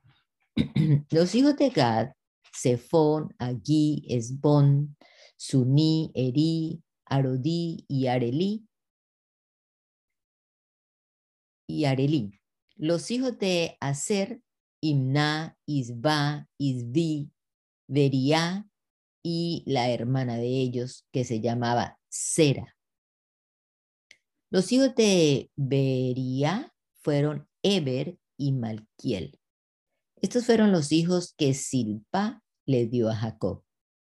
(coughs) Los hijos de Gad, Sefón, Agui, Esbón, Suní, Eri, Arodí y Arelí. Y Arelí. Los hijos de Aser, Imna, Isba, Isbi, Beria y la hermana de ellos que se llamaba Sera. Los hijos de Beria fueron Eber y Malquiel. Estos fueron los hijos que Silpa le dio a Jacob.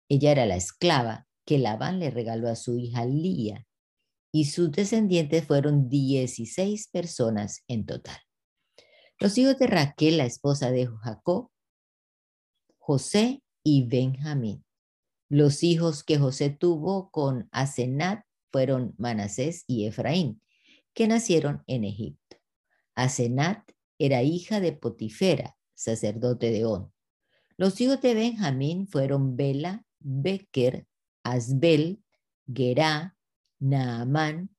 Ella era la esclava que Labán le regaló a su hija Lía, y sus descendientes fueron 16 personas en total. Los hijos de Raquel, la esposa de Jacob, José y Benjamín. Los hijos que José tuvo con Asenat fueron Manasés y Efraín, que nacieron en Egipto. Asenat era hija de Potifera, sacerdote de On. Los hijos de Benjamín fueron Bela, Becker, Asbel, Gerá, Naamán,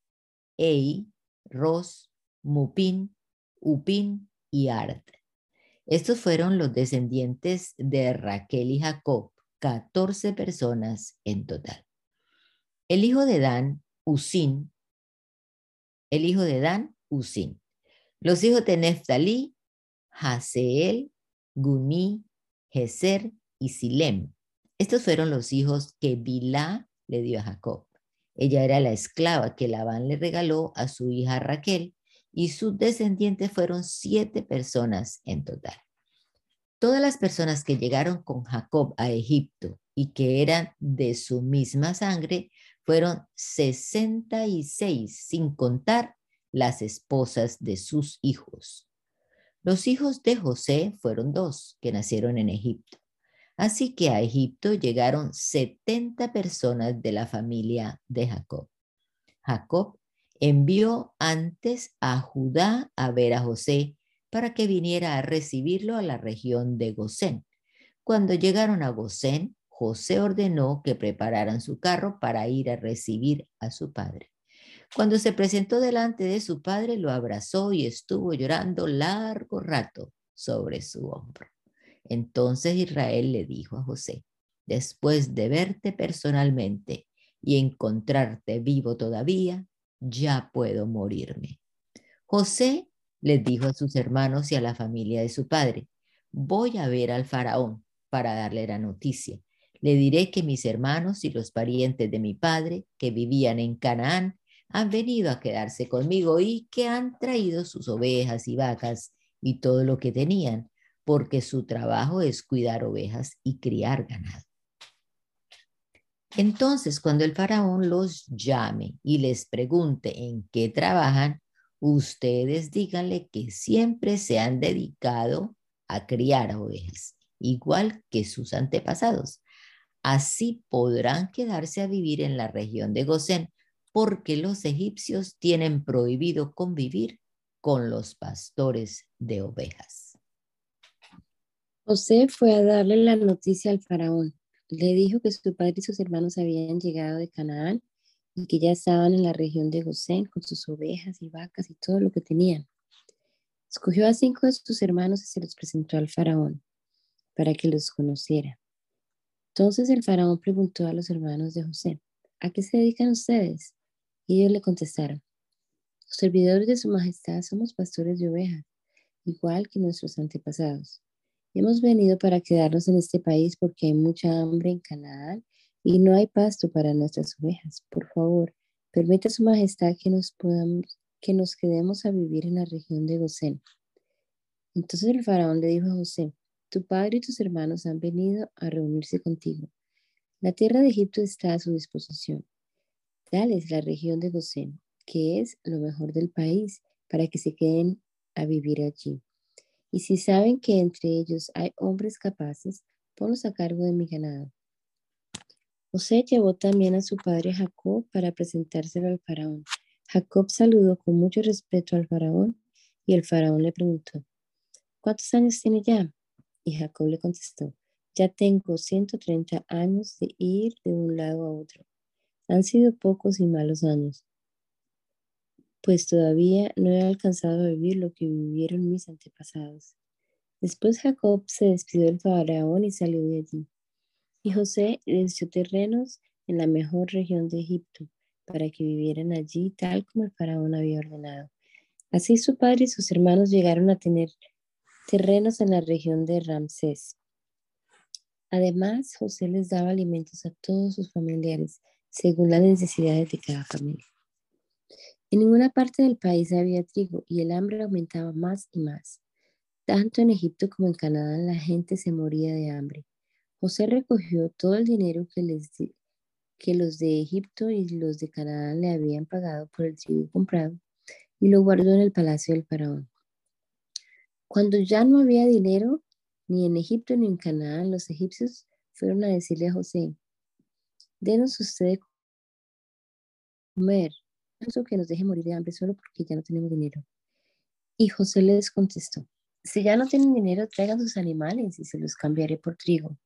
Ei, Ros, Mupin, Upin y Ard. Estos fueron los descendientes de Raquel y Jacob, 14 personas en total. El hijo de Dan, Usin. El hijo de Dan, Usin. Los hijos de Neftalí, Haseel, Guni, Geser y Silem. Estos fueron los hijos que Bilá le dio a Jacob. Ella era la esclava que Labán le regaló a su hija Raquel y sus descendientes fueron siete personas en total. Todas las personas que llegaron con Jacob a Egipto y que eran de su misma sangre fueron 66, sin contar las esposas de sus hijos. Los hijos de José fueron dos, que nacieron en Egipto. Así que a Egipto llegaron 70 personas de la familia de Jacob. Jacob envió antes a Judá a ver a José para que viniera a recibirlo a la región de Gosén. Cuando llegaron a Gosén, José ordenó que prepararan su carro para ir a recibir a su padre. Cuando se presentó delante de su padre, lo abrazó y estuvo llorando largo rato sobre su hombro. Entonces Israel le dijo a José, después de verte personalmente y encontrarte vivo todavía, ya puedo morirme. José les dijo a sus hermanos y a la familia de su padre, voy a ver al faraón para darle la noticia. Le diré que mis hermanos y los parientes de mi padre que vivían en Canaán han venido a quedarse conmigo y que han traído sus ovejas y vacas y todo lo que tenían porque su trabajo es cuidar ovejas y criar ganado. Entonces, cuando el faraón los llame y les pregunte en qué trabajan, ustedes díganle que siempre se han dedicado a criar ovejas, igual que sus antepasados. Así podrán quedarse a vivir en la región de Gosén, porque los egipcios tienen prohibido convivir con los pastores de ovejas. José fue a darle la noticia al faraón. Le dijo que su padre y sus hermanos habían llegado de Canaán y que ya estaban en la región de Gosén con sus ovejas y vacas y todo lo que tenían. Escogió a cinco de sus hermanos y se los presentó al faraón para que los conociera. Entonces el faraón preguntó a los hermanos de José, ¿a qué se dedican ustedes? Y ellos le contestaron, los servidores de su majestad somos pastores de ovejas, igual que nuestros antepasados. Hemos venido para quedarnos en este país porque hay mucha hambre en Canadá y no hay pasto para nuestras ovejas. Por favor, permita su majestad que nos podamos, que nos quedemos a vivir en la región de Gosén. Entonces el faraón le dijo a José, tu padre y tus hermanos han venido a reunirse contigo. La tierra de Egipto está a su disposición. Dales la región de Gosén, que es lo mejor del país, para que se queden a vivir allí. Y si saben que entre ellos hay hombres capaces, ponlos a cargo de mi ganado. José llevó también a su padre Jacob para presentárselo al faraón. Jacob saludó con mucho respeto al faraón y el faraón le preguntó, ¿cuántos años tiene ya? Y Jacob le contestó, ya tengo 130 años de ir de un lado a otro. Han sido pocos y malos años pues todavía no he alcanzado a vivir lo que vivieron mis antepasados. Después Jacob se despidió del faraón y salió de allí. Y José les dio terrenos en la mejor región de Egipto para que vivieran allí tal como el faraón había ordenado. Así su padre y sus hermanos llegaron a tener terrenos en la región de Ramsés. Además, José les daba alimentos a todos sus familiares según las necesidades de cada familia. En ninguna parte del país había trigo y el hambre aumentaba más y más. Tanto en Egipto como en Canadá la gente se moría de hambre. José recogió todo el dinero que, les que los de Egipto y los de Canadá le habían pagado por el trigo comprado y lo guardó en el palacio del faraón. Cuando ya no había dinero, ni en Egipto ni en Canadá, los egipcios fueron a decirle a José, denos usted comer que nos deje morir de hambre solo porque ya no tenemos dinero. Y José les contestó, si ya no tienen dinero, traigan sus animales y se los cambiaré por trigo.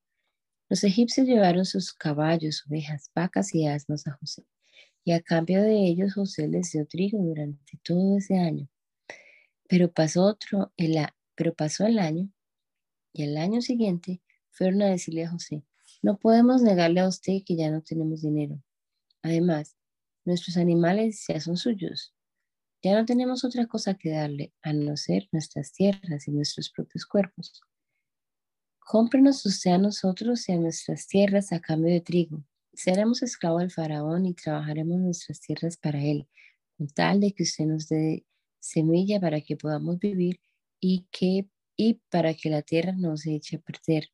Los egipcios llevaron sus caballos, ovejas, vacas y asnos a José. y a cambio de ellos José les dio trigo durante todo ese año. Pero pasó otro, pero pasó el año y el año siguiente fueron a decirle a José, no podemos negarle a usted que ya no tenemos dinero. Además, nuestros animales ya son suyos. Ya no tenemos otra cosa que darle a no ser nuestras tierras y nuestros propios cuerpos. Cómprenos usted a nosotros y a nuestras tierras a cambio de trigo. Seremos esclavos del faraón y trabajaremos nuestras tierras para él, con tal de que usted nos dé semilla para que podamos vivir y, que, y para que la tierra no se eche a perder.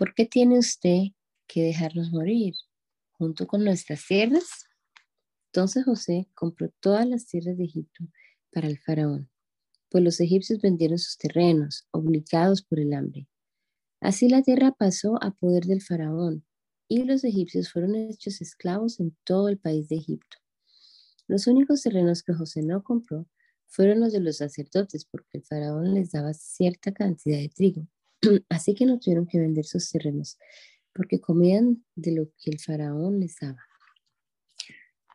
¿Por qué tiene usted que dejarnos morir junto con nuestras tierras? Entonces José compró todas las tierras de Egipto para el faraón, pues los egipcios vendieron sus terrenos, obligados por el hambre. Así la tierra pasó a poder del faraón, y los egipcios fueron hechos esclavos en todo el país de Egipto. Los únicos terrenos que José no compró fueron los de los sacerdotes, porque el faraón les daba cierta cantidad de trigo. (clears throat) Así que no tuvieron que vender sus terrenos, porque comían de lo que el faraón les daba.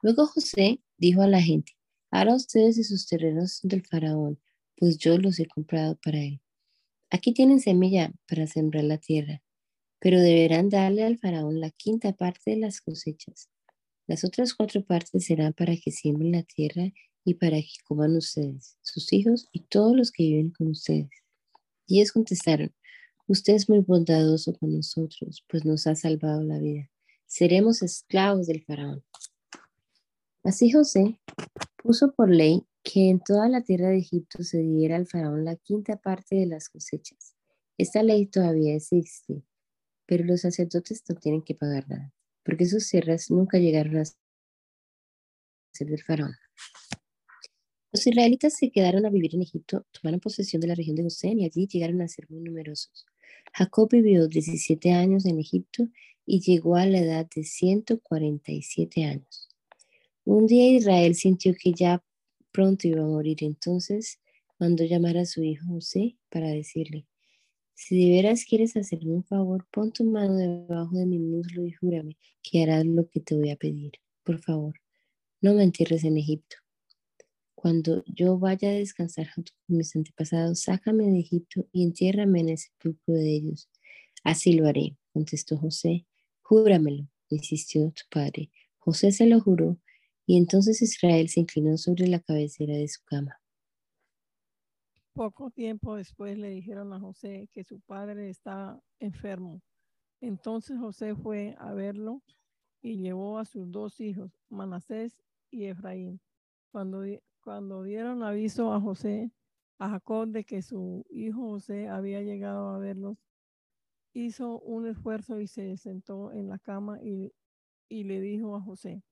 Luego José dijo a la gente, hará ustedes de sus terrenos del faraón, pues yo los he comprado para él. Aquí tienen semilla para sembrar la tierra, pero deberán darle al faraón la quinta parte de las cosechas. Las otras cuatro partes serán para que siembren la tierra y para que coman ustedes, sus hijos y todos los que viven con ustedes. Y ellos contestaron, usted es muy bondadoso con nosotros, pues nos ha salvado la vida. Seremos esclavos del faraón. Así José puso por ley que en toda la tierra de Egipto se diera al faraón la quinta parte de las cosechas. Esta ley todavía existe, pero los sacerdotes no tienen que pagar nada, porque sus tierras nunca llegaron a ser del faraón. Los israelitas se quedaron a vivir en Egipto, tomaron posesión de la región de Gosén y allí llegaron a ser muy numerosos. Jacob vivió 17 años en Egipto y llegó a la edad de 147 años. Un día Israel sintió que ya pronto iba a morir, entonces mandó llamar a su hijo José para decirle, si de veras quieres hacerme un favor, pon tu mano debajo de mi muslo y júrame que harás lo que te voy a pedir. Por favor, no me entierres en Egipto. Cuando yo vaya a descansar junto con mis antepasados, sácame de Egipto y entiérrame en el sepulcro de ellos. Así lo haré, contestó José. Júramelo, insistió tu padre. José se lo juró y entonces Israel se inclinó sobre la cabecera de su cama. Poco tiempo después le dijeron a José que su padre estaba enfermo. Entonces José fue a verlo y llevó a sus dos hijos, Manasés y Efraín. Cuando, cuando dieron aviso a José, a Jacob de que su hijo José había llegado a verlos, hizo un esfuerzo y se sentó en la cama y, y le dijo a José,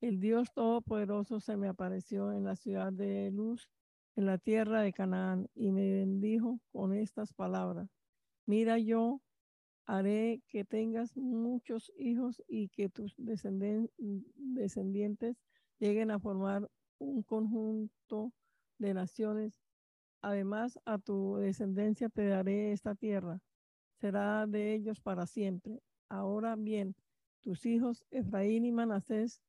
el Dios Todopoderoso se me apareció en la ciudad de Luz, en la tierra de Canaán, y me bendijo con estas palabras. Mira, yo haré que tengas muchos hijos y que tus descendientes lleguen a formar un conjunto de naciones. Además, a tu descendencia te daré esta tierra. Será de ellos para siempre. Ahora bien, tus hijos Efraín y Manasés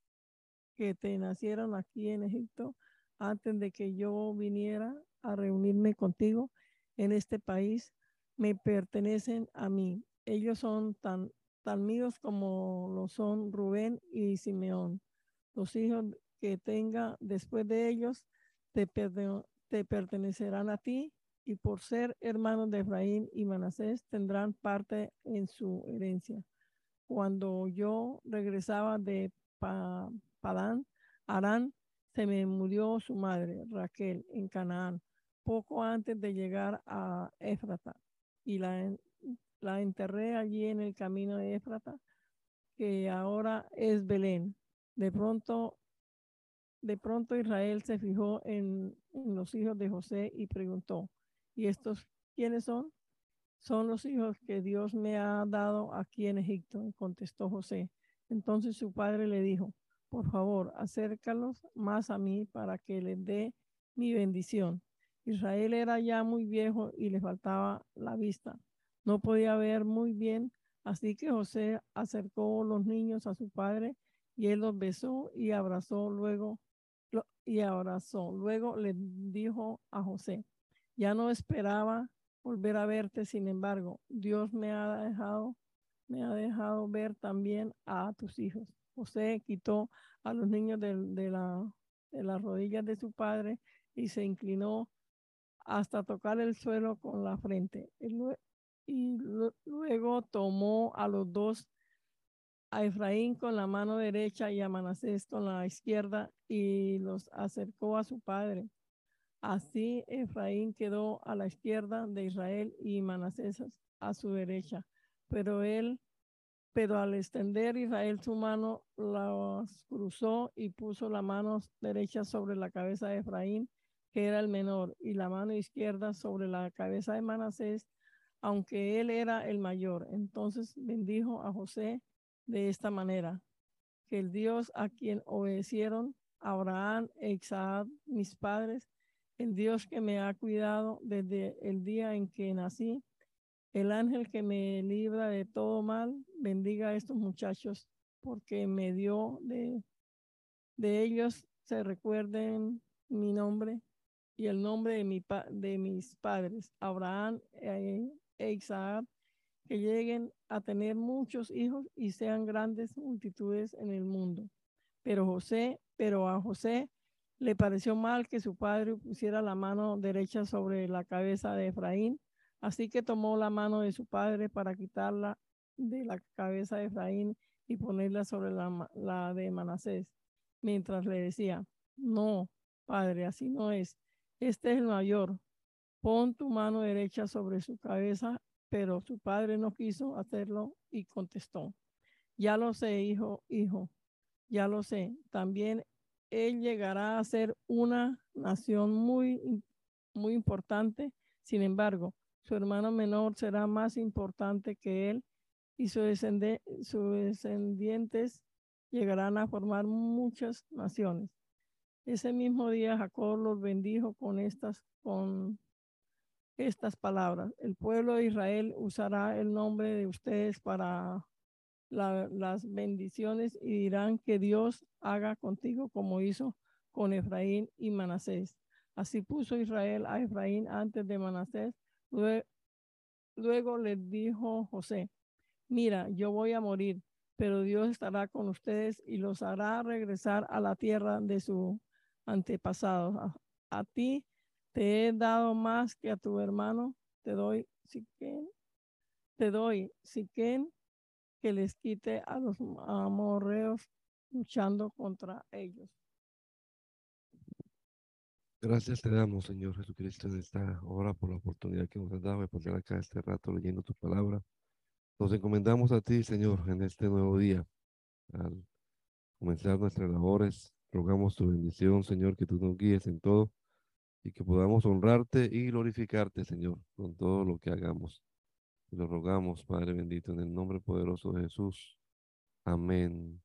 que te nacieron aquí en Egipto antes de que yo viniera a reunirme contigo en este país me pertenecen a mí. Ellos son tan, tan míos como lo son Rubén y Simeón. Los hijos que tenga después de ellos te, te pertenecerán a ti y por ser hermanos de Efraín y Manasés tendrán parte en su herencia. Cuando yo regresaba de pa Padán, Arán, se me murió su madre, Raquel, en Canaán, poco antes de llegar a Éfrata, y la, la enterré allí en el camino de Éfrata, que ahora es Belén. De pronto, de pronto Israel se fijó en, los hijos de José y preguntó, ¿y estos quiénes son? Son los hijos que Dios me ha dado aquí en Egipto, contestó José. Entonces su padre le dijo, por favor, acércalos más a mí para que les dé mi bendición. Israel era ya muy viejo y le faltaba la vista. No podía ver muy bien, así que José acercó los niños a su padre Y él los besó y abrazó luego y abrazó. Luego le dijo a José, ya no esperaba volver a verte, sin embargo, Dios me ha dejado, me ha dejado ver también a tus hijos. José quitó a los niños de, la, de las rodillas de su padre y se inclinó hasta tocar el suelo con la frente. Y luego tomó a los dos, a Efraín con la mano derecha y a Manasés con la izquierda, y los acercó a su padre. Así Efraín quedó a la izquierda de Israel y Manasés a su derecha. Pero él, pero al extender Israel su mano, las cruzó y puso la mano derecha sobre la cabeza de Efraín que era el menor, y la mano izquierda sobre la cabeza de Manasés, aunque él era el mayor. Entonces bendijo a José de esta manera, que el Dios a quien obedecieron Abraham Isaac, mis padres, el Dios que me ha cuidado desde el día en que nací, el ángel que me libra de todo mal, bendiga a estos muchachos, porque me dio de, de ellos, se recuerden mi nombre y el nombre de, mi de mis padres, Abraham e, e Isaac, que lleguen a tener muchos hijos y sean grandes multitudes en el mundo. Pero José, pero a José le pareció mal que su padre pusiera la mano derecha sobre la cabeza de Efraín, así que tomó la mano de su padre para quitarla de la cabeza de Efraín y ponerla sobre la, la de Manasés, mientras le decía, no, padre, así no es este es el mayor. Pon tu mano derecha sobre su cabeza, pero su padre no quiso hacerlo y contestó, ya lo sé, hijo, hijo, ya lo sé. También él llegará a ser una nación muy, muy importante. Sin embargo, su hermano menor será más importante que él y sus descendientes llegarán a formar muchas naciones. Ese mismo día Jacob los bendijo con estas, con estas palabras. El pueblo de Israel usará el nombre de ustedes para las bendiciones y dirán que Dios haga contigo como hizo con Efraín y Manasés. Así puso Israel a Efraín antes de Manasés. Luego, luego le dijo José, mira, yo voy a morir, pero Dios estará con ustedes y los hará regresar a la tierra de su antepasados. A, ti te he dado más que a tu hermano, te doy, que te doy, que que les quite a los amorreos luchando contra ellos. Gracias te damos, Señor Jesucristo, en esta hora por la oportunidad que nos has dado de pasar acá este rato leyendo tu palabra. Nos encomendamos a ti, Señor, en este nuevo día, al comenzar nuestras labores, Rogamos tu bendición, Señor, que tú nos guíes en todo y que podamos honrarte y glorificarte, Señor, con todo lo que hagamos. Lo rogamos, Padre bendito, en el nombre poderoso de Jesús. Amén